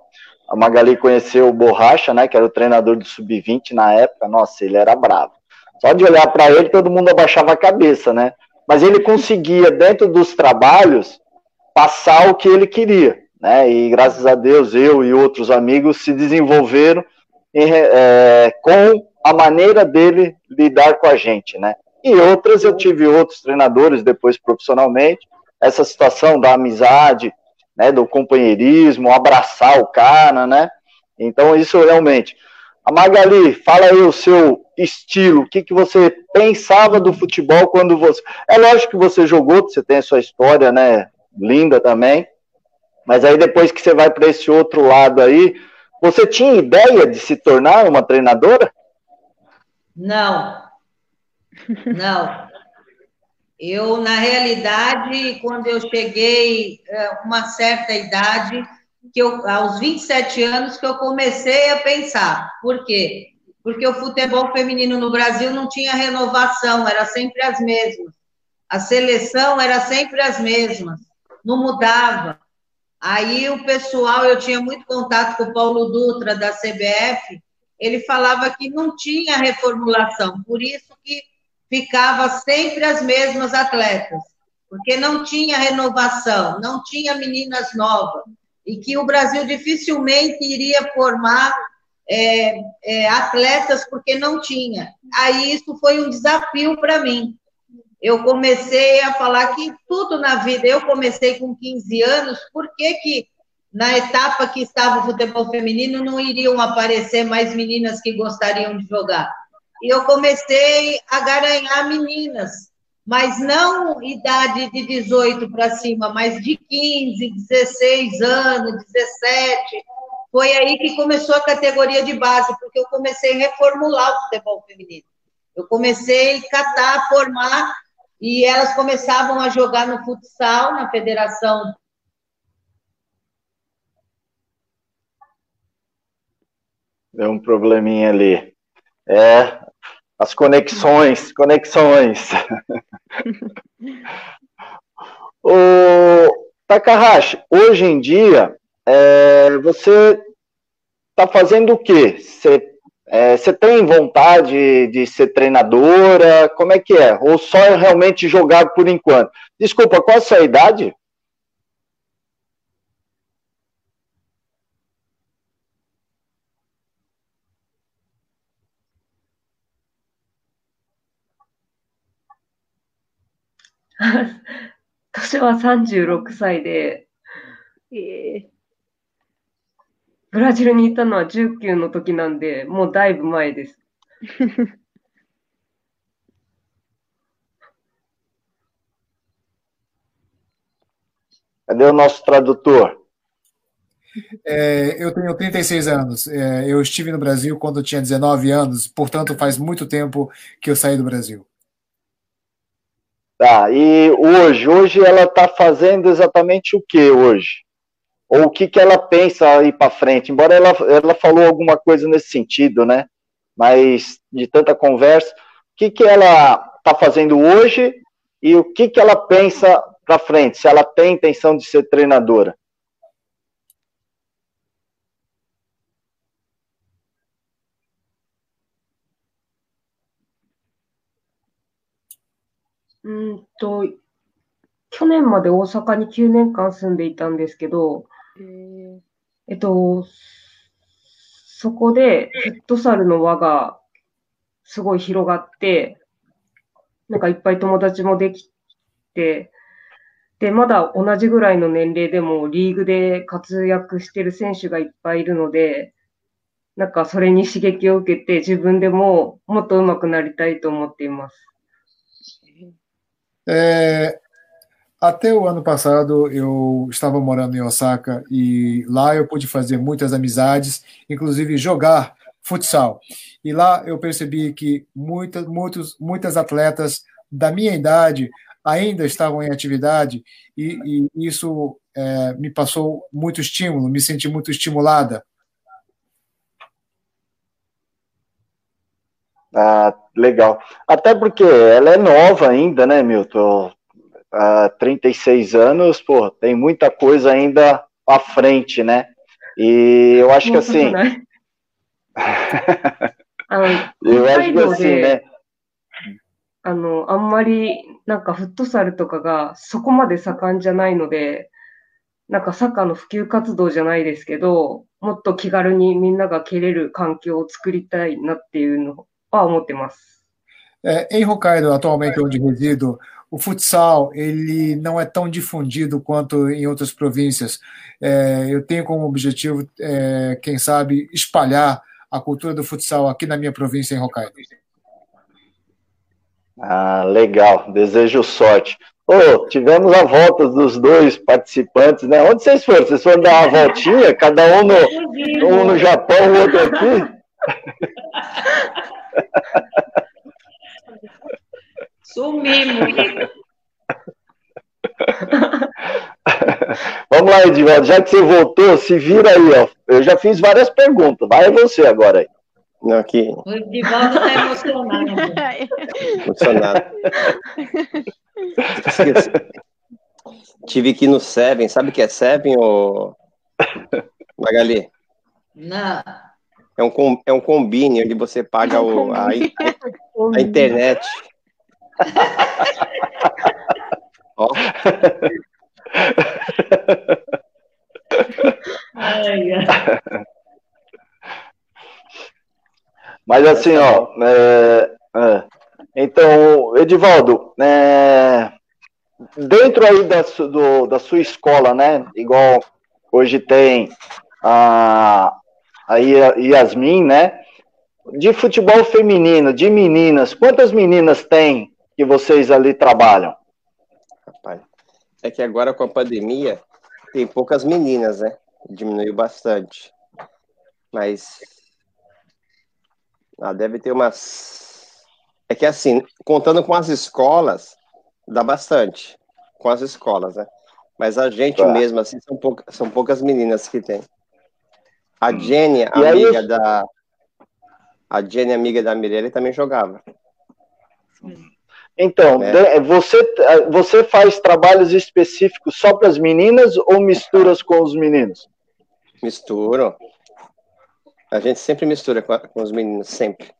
Speaker 1: A Magali conheceu o Borracha, né? Que era o treinador do Sub-20 na época. Nossa, ele era bravo. Só de olhar para ele, todo mundo abaixava a cabeça, né? Mas ele conseguia, dentro dos trabalhos, passar o que ele queria, né? E graças a Deus, eu e outros amigos se desenvolveram é, com a maneira dele lidar com a gente, né? E outras, eu tive outros treinadores depois profissionalmente, essa situação da amizade, né, do companheirismo, abraçar o cara, né? Então, isso realmente. A Magali, fala aí o seu estilo, o que, que você pensava do futebol quando você. É lógico que você jogou, você tem a sua história, né? Linda também. Mas aí depois que você vai para esse outro lado aí, você tinha ideia de se tornar uma treinadora?
Speaker 3: Não. Não. Eu, na realidade, quando eu cheguei a é, uma certa idade, que eu, aos 27 anos, que eu comecei a pensar. Por quê? Porque o futebol feminino no Brasil não tinha renovação, era sempre as mesmas. A seleção era sempre as mesmas, não mudava. Aí o pessoal, eu tinha muito contato com o Paulo Dutra, da CBF, ele falava que não tinha reformulação, por isso ficava sempre as mesmas atletas, porque não tinha renovação, não tinha meninas novas, e que o Brasil dificilmente iria formar é, é, atletas porque não tinha. Aí isso foi um desafio para mim eu comecei a falar que tudo na vida, eu comecei com 15 anos, por que que na etapa que estava o futebol feminino não iriam aparecer mais meninas que gostariam de jogar? E eu comecei a garanhar meninas, mas não idade de 18 para cima, mas de 15, 16 anos, 17. Foi aí que começou a categoria de base, porque eu comecei a reformular o futebol feminino. Eu comecei a catar, formar e elas começavam a jogar no futsal, na federação.
Speaker 1: Deu um probleminha ali. É, as conexões, conexões. o Takahashi, hoje em dia, é, você está fazendo o quê? Você é, você tem vontade de ser treinadora? Como é que é? Ou só realmente jogar por enquanto? Desculpa, qual a sua idade?
Speaker 6: Toshi 歳で、えーブラジルに行ったのは19の時なんで、もうだいぶ前です。
Speaker 1: Cadê o nosso tradutor?
Speaker 7: É, eu tenho 36 anos. É, eu estive no Brasil quando eu tinha 19 anos, portanto, faz muito tempo que eu saí do Brasil.
Speaker 1: Tá, e hoje? Hoje ela está fazendo exatamente o que hoje? ou o que, que ela pensa aí para frente, embora ela, ela falou alguma coisa nesse sentido, né? Mas de tanta conversa, o que, que ela está fazendo hoje e o que, que ela pensa para frente, se ela tem intenção de ser treinadora?
Speaker 6: Hum, と去年まで大阪に9年間住んでいたんですけど、えっと、そこでフットサルの輪がすごい広がって、なんかいっぱい友達もできて、で、まだ同じぐらいの年齢でもリーグで活躍してる選手がいっぱいいるので、なんかそれに刺激を受けて自分でももっと上手くなりたいと思っています。
Speaker 7: え Até o ano passado eu estava morando em Osaka e lá eu pude fazer muitas amizades, inclusive jogar futsal. E lá eu percebi que muitas, muitos, muitas atletas da minha idade ainda estavam em atividade e, e isso é, me passou muito estímulo, me senti muito estimulada.
Speaker 1: Ah, legal. Até porque ela é nova ainda, né, Milton? Ah, 36 anos, pô, tem muita coisa ainda à frente, né? E eu acho que assim. eu acho que assim, né?
Speaker 6: あの、あんまりなんかフットサルとかがそこまで盛んじゃないので、なんかサッカーの普及活動じゃないですけど、もっと気軽にみんなが蹴れる環境を作りたいなっていうの は思ってます。
Speaker 7: É, em Hokkaido, atualmente onde resido, o futsal ele não é tão difundido quanto em outras províncias. É, eu tenho como objetivo, é, quem sabe, espalhar a cultura do futsal aqui na minha província em Hokkaido.
Speaker 1: Ah, legal. Desejo sorte. Oh, tivemos a volta dos dois participantes, né? Onde vocês foram? Vocês foram dar uma voltinha? Cada um no, um no Japão, o outro aqui?
Speaker 3: Sumimos.
Speaker 1: Vamos lá, Edivaldo. Já que você voltou, se vira aí, ó. Eu já fiz várias perguntas. Vai você agora aí.
Speaker 2: Não, aqui.
Speaker 3: O Edivaldo está emocionado.
Speaker 2: emocionado. Tive que ir no Seven. Sabe o que é Seven, ô... Magali?
Speaker 3: Não.
Speaker 2: É um, é um combine onde você paga o, a, a internet. Ó.
Speaker 3: Ai, ai.
Speaker 1: Mas assim, ó, é, é, então, Edivaldo, é, dentro aí da, do, da sua escola, né, igual hoje tem a, a Yasmin, né, de futebol feminino, de meninas, quantas meninas tem que vocês ali trabalham?
Speaker 2: Rapaz, é que agora com a pandemia tem poucas meninas, né, diminuiu bastante, mas ah, deve ter umas. É que assim, contando com as escolas, dá bastante. Com as escolas, né? Mas a gente tá. mesmo, assim, são, poucas, são poucas meninas que tem. A hum. Jenny, amiga aí... da. A Jenny, amiga da Mirelle, também jogava.
Speaker 1: Então, né? você, você faz trabalhos específicos só para as meninas ou misturas com os meninos?
Speaker 2: Misturo. A gente sempre mistura com, com os meninos, sempre.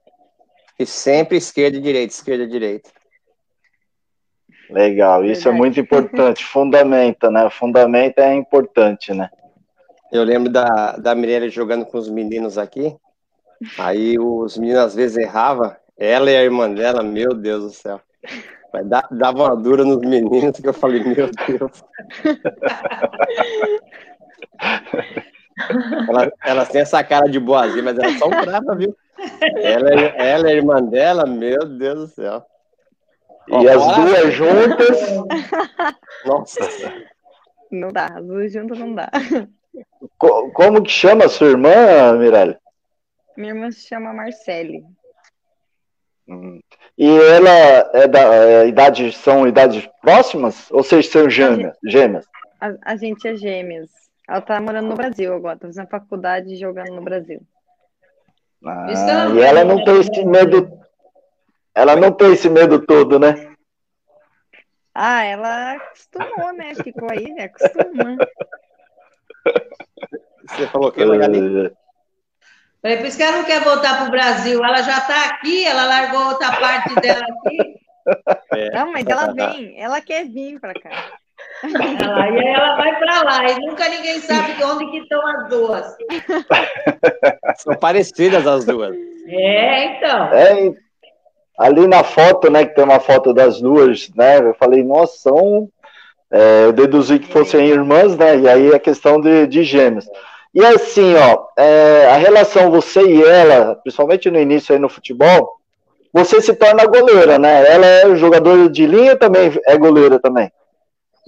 Speaker 2: E sempre esquerda e direita, esquerda e direita.
Speaker 1: Legal, isso é muito importante, fundamenta, né? Fundamenta é importante, né?
Speaker 2: Eu lembro da, da Mirella jogando com os meninos aqui, aí os meninos às vezes erravam, ela e a irmã dela, meu Deus do céu. Mas dava uma dura nos meninos que eu falei, meu Deus. Ela, ela tem essa cara de boazinha, mas ela é só brava, viu? Ela, ela é irmã dela, meu Deus do céu.
Speaker 1: E as duas juntas.
Speaker 2: Nossa.
Speaker 4: Não dá, as duas juntas não dá.
Speaker 1: Como que chama a sua irmã, Mirelle?
Speaker 4: Minha irmã se chama Marcele.
Speaker 1: Hum. E ela é da é, idade, são idades próximas? Ou seja, são gêmeas? A gente,
Speaker 4: a, a gente é gêmeas. Ela tá morando no Brasil agora, tá fazendo faculdade jogando no Brasil.
Speaker 1: Ah, e ela não tem esse medo. Ela não tem esse medo todo, né?
Speaker 4: Ah, ela acostumou, né? Ficou aí, né? Acostuma.
Speaker 2: Você falou que Magali?
Speaker 3: Falei, por isso que ela não quer voltar para o Brasil. Ela já está aqui, ela largou outra parte dela aqui.
Speaker 4: É. Não, mas ela vem, ela quer vir para cá.
Speaker 3: Ela, e aí ela vai para lá e nunca ninguém sabe de onde que estão as duas.
Speaker 2: São parecidas as duas.
Speaker 3: É, então.
Speaker 1: É, ali na foto, né, que tem uma foto das duas, né, eu falei, nossa, são... É, eu deduzi que fossem irmãs, né, e aí a questão de, de gêmeos. E assim, ó, é, a relação você e ela, principalmente no início aí no futebol, você se torna goleira, né? Ela é jogadora de linha também é goleira também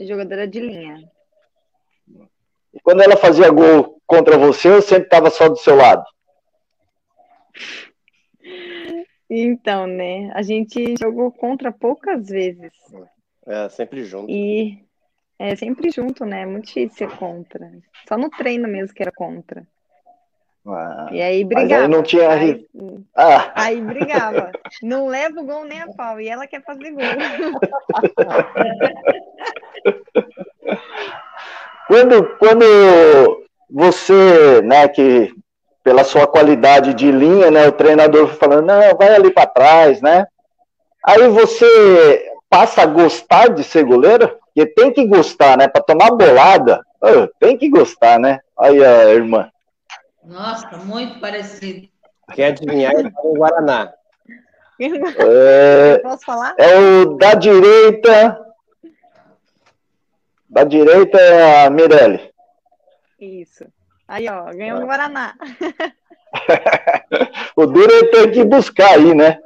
Speaker 4: jogadora de linha.
Speaker 1: E quando ela fazia gol contra você, eu sempre estava só do seu lado?
Speaker 4: Então, né? A gente jogou contra poucas vezes.
Speaker 2: É, sempre junto.
Speaker 4: E é sempre junto, né? É muito difícil ser contra. Só no treino mesmo que era contra.
Speaker 1: Ah,
Speaker 4: E aí brigava.
Speaker 1: aí não tinha.
Speaker 4: Aí,
Speaker 1: Ah,
Speaker 4: aí brigava. Não leva o gol nem a pau. E ela quer fazer gol.
Speaker 1: quando, quando você, né, que pela sua qualidade de linha, né, o treinador falando, não, vai ali para trás, né? Aí você passa a gostar de ser goleiro? Porque tem que gostar, né? Para tomar bolada, tem que gostar, né? Aí a irmã.
Speaker 3: Nossa, muito parecido.
Speaker 2: Quer adivinhar? No Guaraná.
Speaker 1: É,
Speaker 4: posso falar?
Speaker 1: é o da direita. Da direita é a Mirelle.
Speaker 4: Isso. Aí, ó, ganhou no Guaraná.
Speaker 1: O duro é ter que buscar aí, né?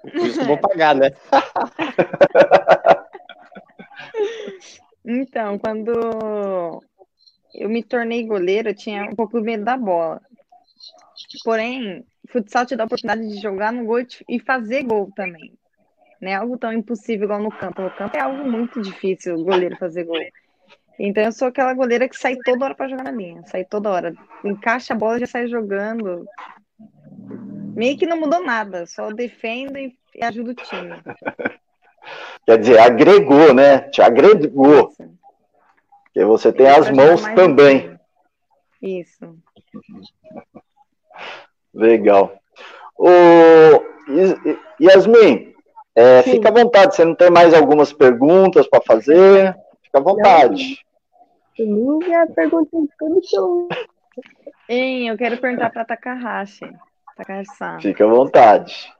Speaker 2: Por isso vou pagar, né?
Speaker 4: Então, quando eu me tornei goleiro, eu tinha um pouco medo da bola. Porém, futsal te dá a oportunidade de jogar no gol e fazer gol também. Não é algo tão impossível igual no campo. No campo é algo muito difícil o goleiro fazer gol. Então eu sou aquela goleira que sai toda hora para jogar na linha, sai toda hora. Encaixa a bola e já sai jogando. Meio que não mudou nada, só defendo e ajudo o time.
Speaker 1: Quer dizer, agregou, né? Te agregou.
Speaker 4: Isso.
Speaker 1: Porque você tem as mãos
Speaker 4: o
Speaker 1: também.
Speaker 4: Isso.
Speaker 1: Legal. Yas- Yasmin, é, fica à vontade. Você não tem mais algumas perguntas para fazer? Fica à vontade.
Speaker 5: Pra mim, a pergunta chão.
Speaker 4: Hein, eu quero perguntar para Takahashi. Takahashi-san.
Speaker 1: Fica à vontade.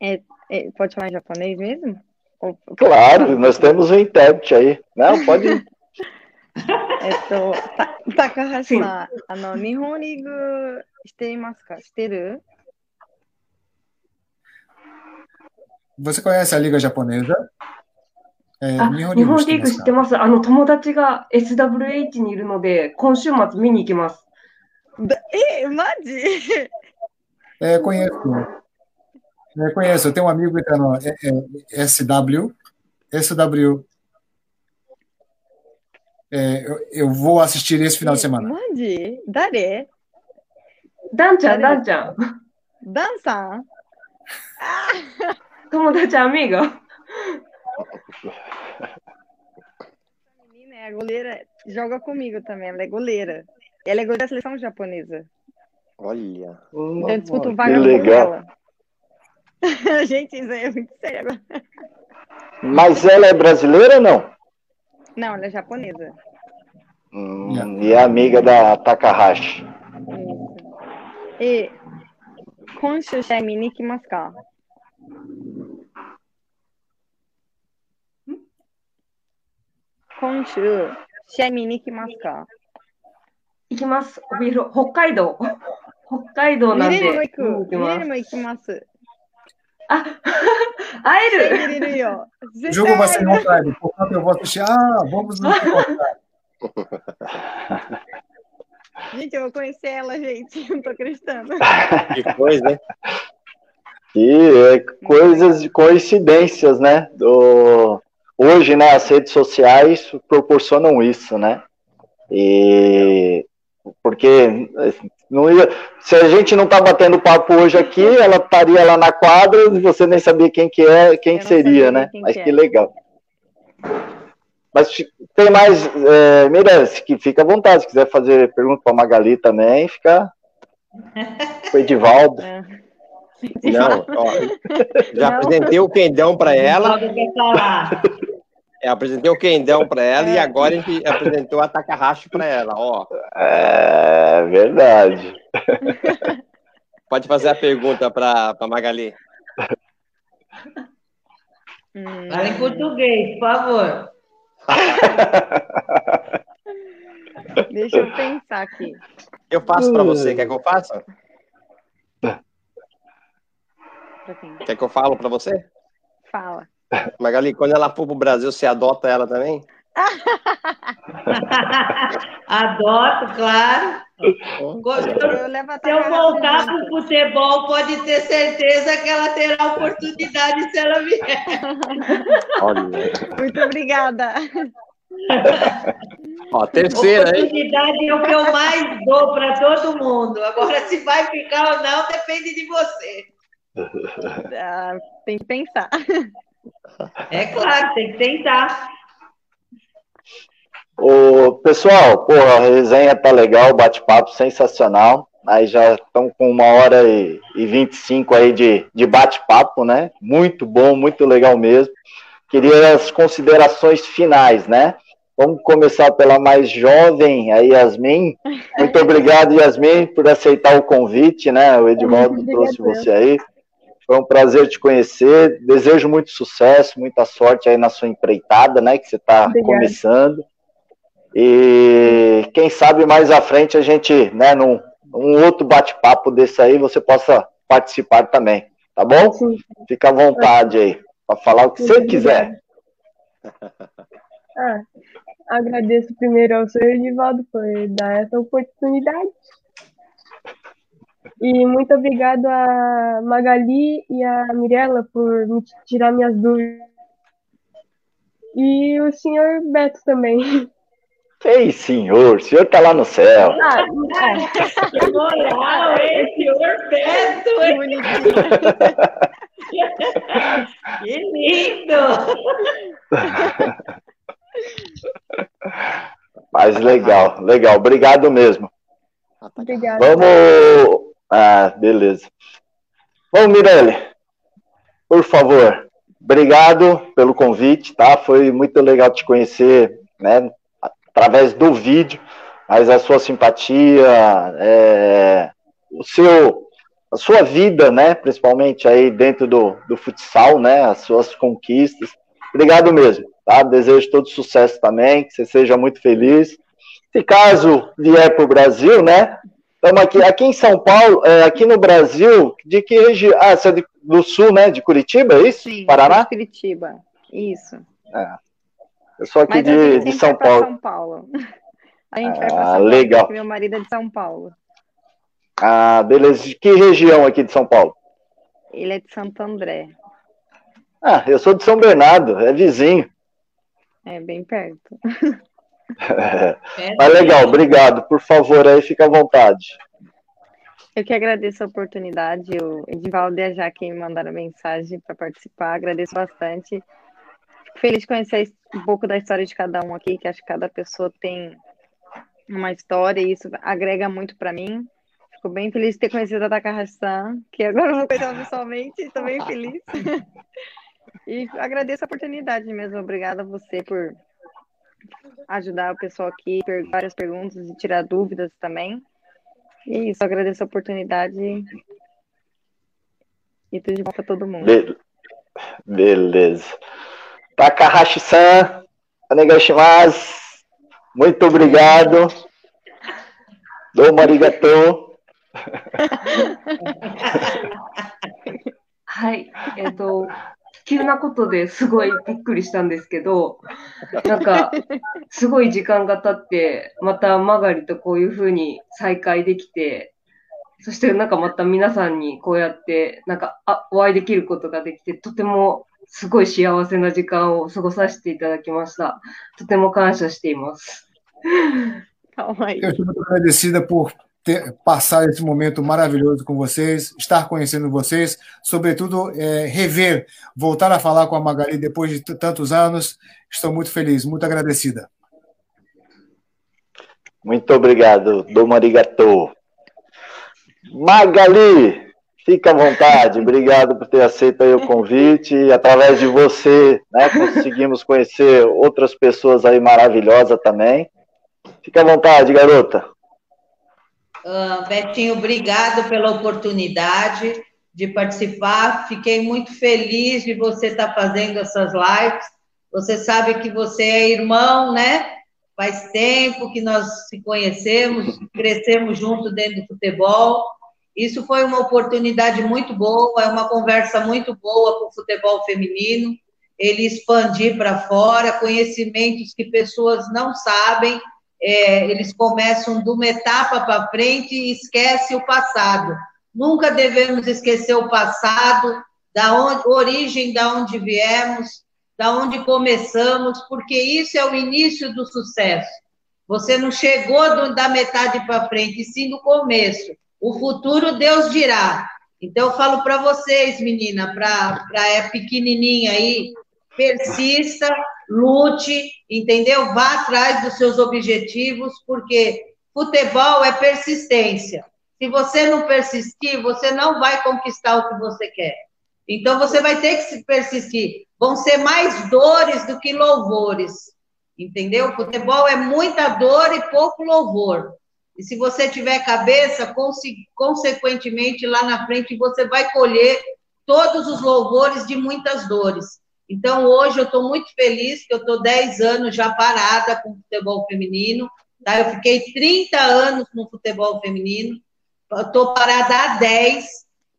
Speaker 4: É, pode falar em japonês mesmo? Ou-
Speaker 1: Claro, nós temos um intérprete aí. Não, pode.
Speaker 4: えっと、た高橋さん、あの、日本リーグしていますかしてる
Speaker 7: Você conhece a Liga Japonesa? É,
Speaker 6: あ、
Speaker 7: 日本
Speaker 6: 日本リーグ
Speaker 7: 知ってま
Speaker 6: 知ってます。あの、友達が SWH にいるので、今週末見に行きます。
Speaker 4: だえ、マジ
Speaker 7: É, conheço. Eu conheço, eu tenho um amigo tá é, é, SW, SW. É, eu, eu, vou assistir esse final de semana.
Speaker 4: Mande, Dare?
Speaker 6: Dan-chan, Dan-chan. Dan-san? Ah! Tomodachi amigo?
Speaker 4: Menina é goleira, joga comigo também, ela é goleira. Ela é goleira da seleção japonesa.
Speaker 2: Olha.
Speaker 4: Então eu disputo vaga com ela. Gente, isso aí é muito sério agora.
Speaker 1: Mas ela é brasileira ou não?
Speaker 4: Não, ela é japonesa.
Speaker 1: Hum, e é amiga da Takahashi.
Speaker 4: Isso. E 今週試合見に行きますか今週試合見に行きますか
Speaker 6: 行きます。お昼、北海道。北海道なんで。
Speaker 4: 見れるも行く。
Speaker 6: 見に行きます
Speaker 4: 見れるも行きます。
Speaker 6: あ、会え
Speaker 4: 見
Speaker 6: る
Speaker 4: れるよ。
Speaker 7: O
Speaker 4: 絶
Speaker 7: jogo vai ser
Speaker 4: 対
Speaker 7: em Hokkaido, portanto eu vou assistir. Ah, vamos nos encontrar.
Speaker 4: Gente, eu vou conhecer ela, gente. Não tô acreditando.
Speaker 2: Que coisa, né?
Speaker 1: E é coisas de coincidências, né? Do... Hoje, né, as redes sociais proporcionam isso, né? E porque não ia... se a gente não tá batendo papo hoje aqui, ela estaria lá na quadra e você nem sabia quem que é, quem seria, né?
Speaker 4: quem
Speaker 1: Mas
Speaker 4: que é.
Speaker 1: legal. Mas tem mais, é, Mirance, que fica à vontade, se quiser fazer pergunta para Magali também, fica o Edivaldo.
Speaker 4: É.
Speaker 2: Não, ó, já
Speaker 4: Não.
Speaker 2: apresentei o quendão para ela,
Speaker 3: Falar.
Speaker 2: é, apresentei o quendão para ela e
Speaker 4: É.
Speaker 2: agora a gente apresentou a Takahashi para ela, ó.
Speaker 1: É verdade.
Speaker 2: Pode fazer a pergunta para a Magali.
Speaker 4: Hum,
Speaker 3: Fala em português, por favor.
Speaker 4: deixa eu pensar aqui.
Speaker 2: Eu faço para você, quer que eu faça? Quer que eu falo para você?
Speaker 4: Fala.
Speaker 2: Magali, quando ela for pro Brasil, você adota ela também?
Speaker 3: Adoto, claro. Se eu voltar para o futebol, pode ter certeza que ela terá oportunidade se ela vier.
Speaker 4: Muito obrigada.
Speaker 2: Ó, terceira,
Speaker 3: Oportunidade hein? é o que eu mais dou para todo mundo. Agora, se vai ficar ou não, depende de você.
Speaker 4: Ah, tem que pensar.
Speaker 3: É claro, tem que tentar.
Speaker 1: O pessoal, porra, a resenha tá legal, bate-papo sensacional. Aí já estão com uma hora e, vinte e cinco aí de, de bate-papo, né? Muito bom, muito legal mesmo. Queria as considerações finais, né? Vamos começar pela mais jovem, a Yasmin. Muito obrigado, Yasmin, por aceitar o convite, né? O Edvaldo trouxe você aí. Foi um prazer te conhecer. Desejo muito sucesso, muita sorte aí na sua empreitada, né? Que você está começando. E quem sabe mais à frente a gente, né, num, num outro bate-papo desse aí, você possa participar também, tá bom? Sim. Fica à vontade aí, para falar o que Sim, você quiser.
Speaker 5: Ah, agradeço primeiro ao senhor Edivaldo por dar essa oportunidade. E muito obrigado a Magali e a Mirella por me tirar minhas dúvidas. E o senhor Beto também.
Speaker 1: Ei, senhor, o senhor está lá no céu.
Speaker 3: Ah, que moral, hein, senhor Beto, hein? Que lindo!
Speaker 1: Mas legal, legal. Obrigado mesmo.
Speaker 5: Obrigada.
Speaker 1: Vamos. Ah, beleza. Vamos, Mirelle. Por favor. Obrigado pelo convite, tá? Foi muito legal te conhecer, né? através do vídeo, mas a sua simpatia, é, o seu, a sua vida, né, principalmente aí dentro do, do futsal, né, as suas conquistas. Obrigado mesmo, tá? Desejo todo sucesso também, que você seja muito feliz. Se caso vier para o Brasil, né, estamos aqui, aqui em São Paulo, é, aqui no Brasil, de que região? Ah, você é de, do sul, né, de Curitiba, é isso?
Speaker 4: Sim,
Speaker 1: Paraná?
Speaker 4: Curitiba, isso.
Speaker 1: É. Eu sou aqui de, de São Paulo. São Paulo.
Speaker 4: A gente ah, vai para São Paulo,
Speaker 1: legal.
Speaker 4: meu marido é de São Paulo.
Speaker 1: Ah, beleza. De que região aqui de São Paulo?
Speaker 4: Ele é de Santo André.
Speaker 1: Ah, eu sou de São Bernardo, é vizinho.
Speaker 4: É, bem perto.
Speaker 1: é, Mas legal, obrigado. Por favor, aí fica à vontade.
Speaker 4: Eu que agradeço a oportunidade, o Edivaldo e a Jaque me mandaram mensagem para participar, agradeço bastante feliz de conhecer um pouco da história de cada um aqui, que acho que cada pessoa tem uma história e isso agrega muito para mim. Fico bem feliz de ter conhecido a Takahassan, que agora eu vou conhecer pessoalmente, estou bem feliz. e agradeço a oportunidade mesmo. Obrigada a você por ajudar o pessoal aqui, per várias perguntas e tirar dúvidas também. E é isso, agradeço a oportunidade e tudo de bom para todo mundo.
Speaker 1: Be beleza. Takahashi-san, onegaishimasu. Muito obrigado. Domo arigatou.
Speaker 6: はい、えっ、ー、と、 急なことですごいびっくりしたんですけど、なんか、すごい時間が経って、またマガリとこういうふうに再会できて、そしてなんかまた皆さんにこうやって、なんか、あ、お会いできることができて、とてもすごい幸せな時間を過ごさせていただきました。とても感謝しています。
Speaker 7: Estou muito agradecida por ter, passar esse momento maravilhoso com vocês, estar conhecendo vocês, sobretudo é, rever, voltar a falar com a Magali depois de tantos anos. Estou muito feliz, muito agradecida.
Speaker 1: Muito obrigado, Dom Arigato. Magali, Fica à vontade, obrigado por ter aceito o convite. Através de você, né, conseguimos conhecer outras pessoas aí maravilhosas também. Fica à vontade, garota.
Speaker 3: Uh, Betinho, obrigado pela oportunidade de participar. Fiquei muito feliz de você estar fazendo essas lives. Você sabe que você é irmão, né? Faz tempo que nós se conhecemos, crescemos junto dentro do futebol. Isso foi uma oportunidade muito boa, é uma conversa muito boa com o futebol feminino, ele expandir para fora conhecimentos que pessoas não sabem é, eles começam de uma etapa para frente e esquece o passado. Nunca devemos esquecer o passado, da onde, origem da onde viemos, da onde começamos, porque isso é o início do sucesso. Você não chegou do, da metade para frente, sim do começo. O futuro Deus dirá. Então eu falo para vocês, menina, para é pequenininha aí, persista, lute, entendeu? Vá atrás dos seus objetivos, porque futebol é persistência. Se você não persistir, você não vai conquistar o que você quer. Então você vai ter que persistir. Vão ser mais dores do que louvores. Entendeu? Futebol é muita dor e pouco louvor. E se você tiver cabeça, consequentemente, lá na frente, você vai colher todos os louvores de muitas dores. Então, hoje eu estou muito feliz que eu estou 10 anos já parada com o futebol feminino. Tá? Eu fiquei 30 anos no futebol feminino. Estou parada há 10.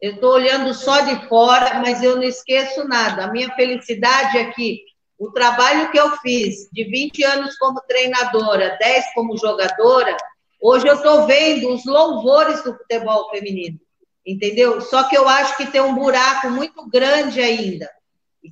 Speaker 3: Eu estou olhando só de fora, mas eu não esqueço nada. A minha felicidade é que o trabalho que eu fiz de 20 anos como treinadora, 10 como jogadora, hoje eu estou vendo os louvores do futebol feminino, entendeu? Só que eu acho que tem um buraco muito grande ainda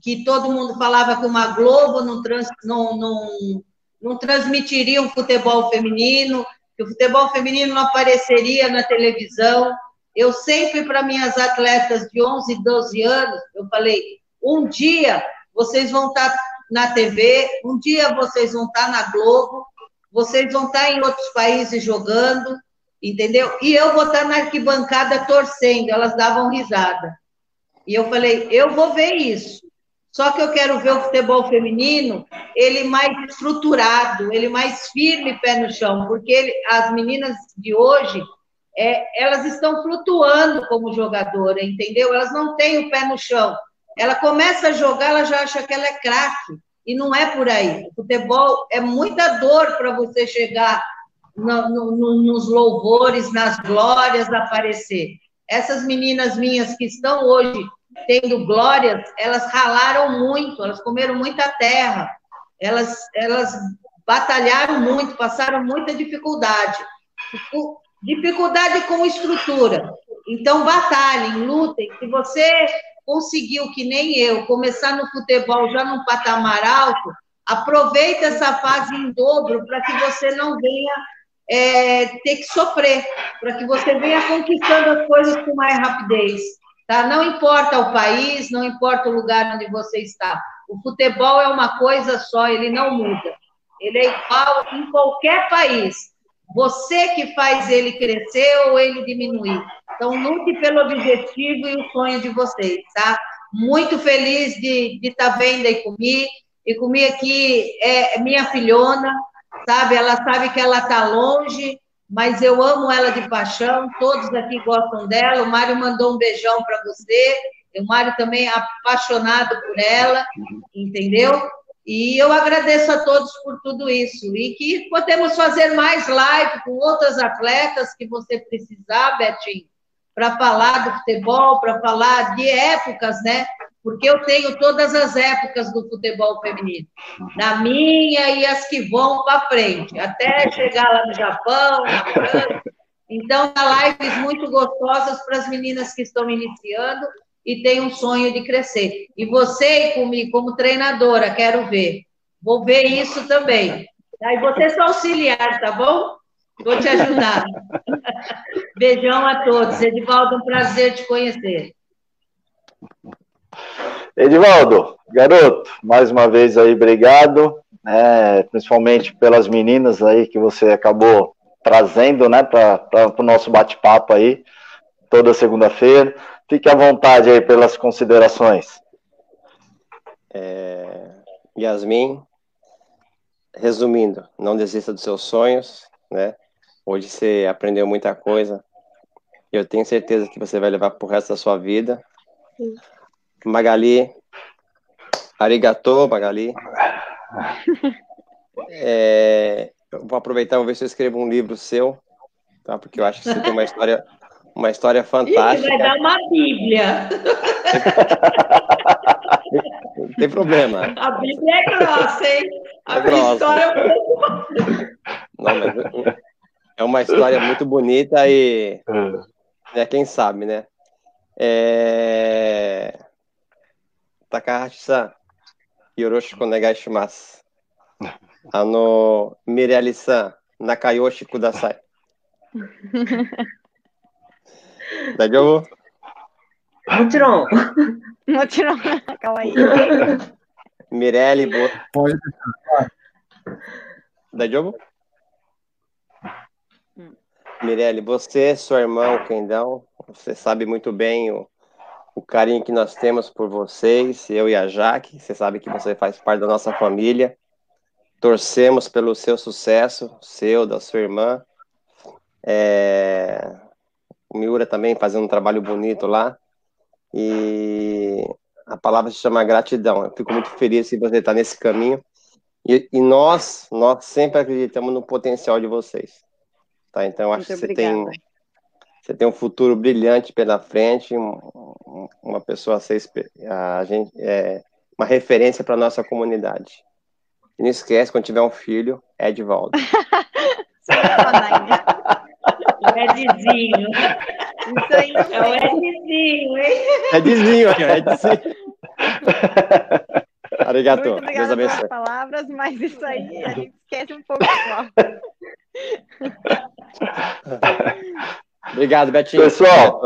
Speaker 3: que todo mundo falava que uma Globo não, trans, não, não, não transmitiria o um futebol feminino, que o futebol feminino não apareceria na televisão. Eu sempre, para minhas atletas de 11, 12 anos, eu falei: um dia vocês vão estar tá na TV, um dia vocês vão estar tá na Globo, vocês vão estar tá em outros países jogando, entendeu? E eu vou estar na arquibancada torcendo, elas davam risada. E eu falei: eu vou ver isso. Só que eu quero ver o futebol feminino ele mais estruturado, ele mais firme, pé no chão, porque ele, as meninas de hoje é, elas estão flutuando como jogadora, entendeu? Elas não têm o pé no chão. Ela começa a jogar, ela já acha que ela é craque. E não é por aí. O futebol é muita dor para você chegar no, no, nos louvores, nas glórias, aparecer. Essas meninas minhas que estão hoje tendo glórias, elas ralaram muito, elas comeram muita terra, elas, elas batalharam muito, passaram muita dificuldade. Dificuldade com estrutura. Então, batalhem, lutem. Se você conseguiu, que nem eu, começar no futebol já num patamar alto, aproveita essa fase em dobro para que você não venha é, ter que sofrer, para que você venha conquistando as coisas com mais rapidez. Tá? Não importa o país, não importa o lugar onde você está. O futebol é uma coisa só, ele não muda. Ele é igual em qualquer país. Você que faz ele crescer ou ele diminuir. Então, lute pelo objetivo e o sonho de vocês, tá? Muito feliz de estar tá vendo comigo. E comigo aqui é minha filhona, sabe? Ela sabe que ela está longe, mas eu amo ela de paixão, todos aqui gostam dela. O Mário mandou um beijão para você. O Mário também é apaixonado por ela, entendeu? E eu agradeço a todos por tudo isso. E que podemos fazer mais live com outras atletas que você precisar, Betinho, para falar do futebol, para falar de épocas, né? Porque eu tenho todas as épocas do futebol feminino, na minha e as que vão para frente, até chegar lá no Japão, na. Então, há lives muito gostosas para as meninas que estão iniciando e têm um sonho de crescer. E você, comigo, como treinadora, quero ver. Vou ver isso também. Aí você só auxiliar, tá bom? Vou te ajudar. Beijão a todos. Edivaldo, um prazer te conhecer.
Speaker 1: Edivaldo, garoto, mais uma vez aí, obrigado, né, principalmente pelas meninas aí que você acabou trazendo, né, para o nosso bate-papo aí, toda segunda-feira. Fique à vontade aí pelas considerações.
Speaker 2: É, Yasmin, resumindo, não desista dos seus sonhos, né? Hoje você aprendeu muita coisa. Eu tenho certeza que você vai levar pro resto da sua vida. Sim. Magali. Arigatô, Magali. É, vou aproveitar e ver se eu escrevo um livro seu, tá? Porque eu acho que você tem uma história, uma história fantástica.
Speaker 3: Ih, vai dar uma Bíblia.
Speaker 2: Não tem problema.
Speaker 3: A Bíblia é grossa, hein? A é grossa. história é um pouco
Speaker 2: Não, mas é uma história muito bonita e é. né, quem sabe, né? É... Takahashi-san, yoroshiku onegai shimasu. あの、ミレアリさん、仲良しください。大丈夫
Speaker 6: もちろん。
Speaker 4: もちろん。かわいい。
Speaker 2: Mirelle, boa. Pode Dajobo? Hum. Mirelle, você, seu irmão, Kendão, você sabe muito bem o, o carinho que nós temos por vocês, eu e a Jaque. Você sabe que você faz parte da nossa família. Torcemos pelo seu sucesso, seu, da sua irmã. É... O Miura também fazendo um trabalho bonito lá. E a palavra se chama gratidão. Eu fico muito feliz se você está nesse caminho. E, e, nós, nós sempre acreditamos no potencial de vocês. Tá? Então, acho muito que você tem, você tem um futuro brilhante pela frente, um, uma pessoa a ser a gente, é, uma referência para nossa comunidade. E não esquece, quando tiver um filho, é Edvaldo.
Speaker 3: o Edzinho. Isso aí. É o Edzinho, hein?
Speaker 2: Edzinho, é Edzinho.
Speaker 4: Arigato. Muito obrigada pelas palavras, mas isso aí a gente esquece um pouco.
Speaker 2: Obrigado, Betinho.
Speaker 1: Pessoal,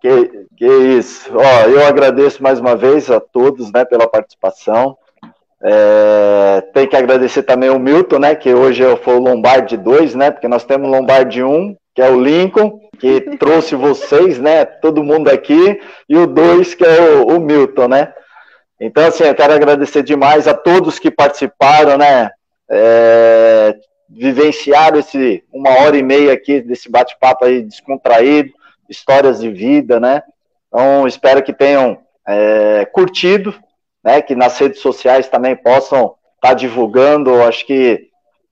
Speaker 1: que, que isso. Ó, eu agradeço mais uma vez a todos né, pela participação. É, tem que agradecer também o Milton, né, que hoje foi o Lombardi 2, né, porque nós temos o Lombardi 1, que é o Lincoln, que trouxe vocês, né, todo mundo aqui, e o 2, que é o, o, Milton, né. Então, assim, eu quero agradecer demais a todos que participaram, né, é, vivenciaram esse uma hora e meia aqui desse bate-papo aí descontraído, histórias de vida, né. Então, espero que tenham é, curtido, né, que nas redes sociais também possam estar tá divulgando, acho que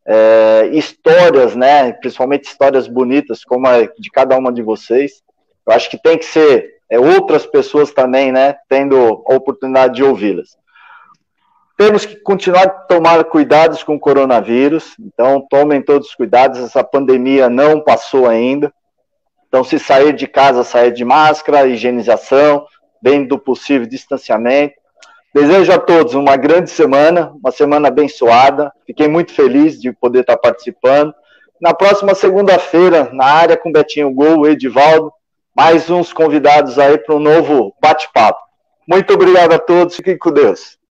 Speaker 1: é, histórias, né, principalmente histórias bonitas, como a de cada uma de vocês. Eu acho que tem que ser é, outras pessoas também, né, tendo a oportunidade de ouvi-las. Temos que continuar a tomar cuidados com o coronavírus, então tomem todos os cuidados, essa pandemia não passou ainda. Então, se sair de casa, sair de máscara, higienização, dentro do possível distanciamento. Desejo a todos uma grande semana, uma semana abençoada. Fiquei muito feliz de poder estar participando. Na próxima segunda-feira, na área com Betinho Gol, Edivaldo, mais uns convidados aí para um novo bate-papo. Muito obrigado a todos, fiquem com Deus.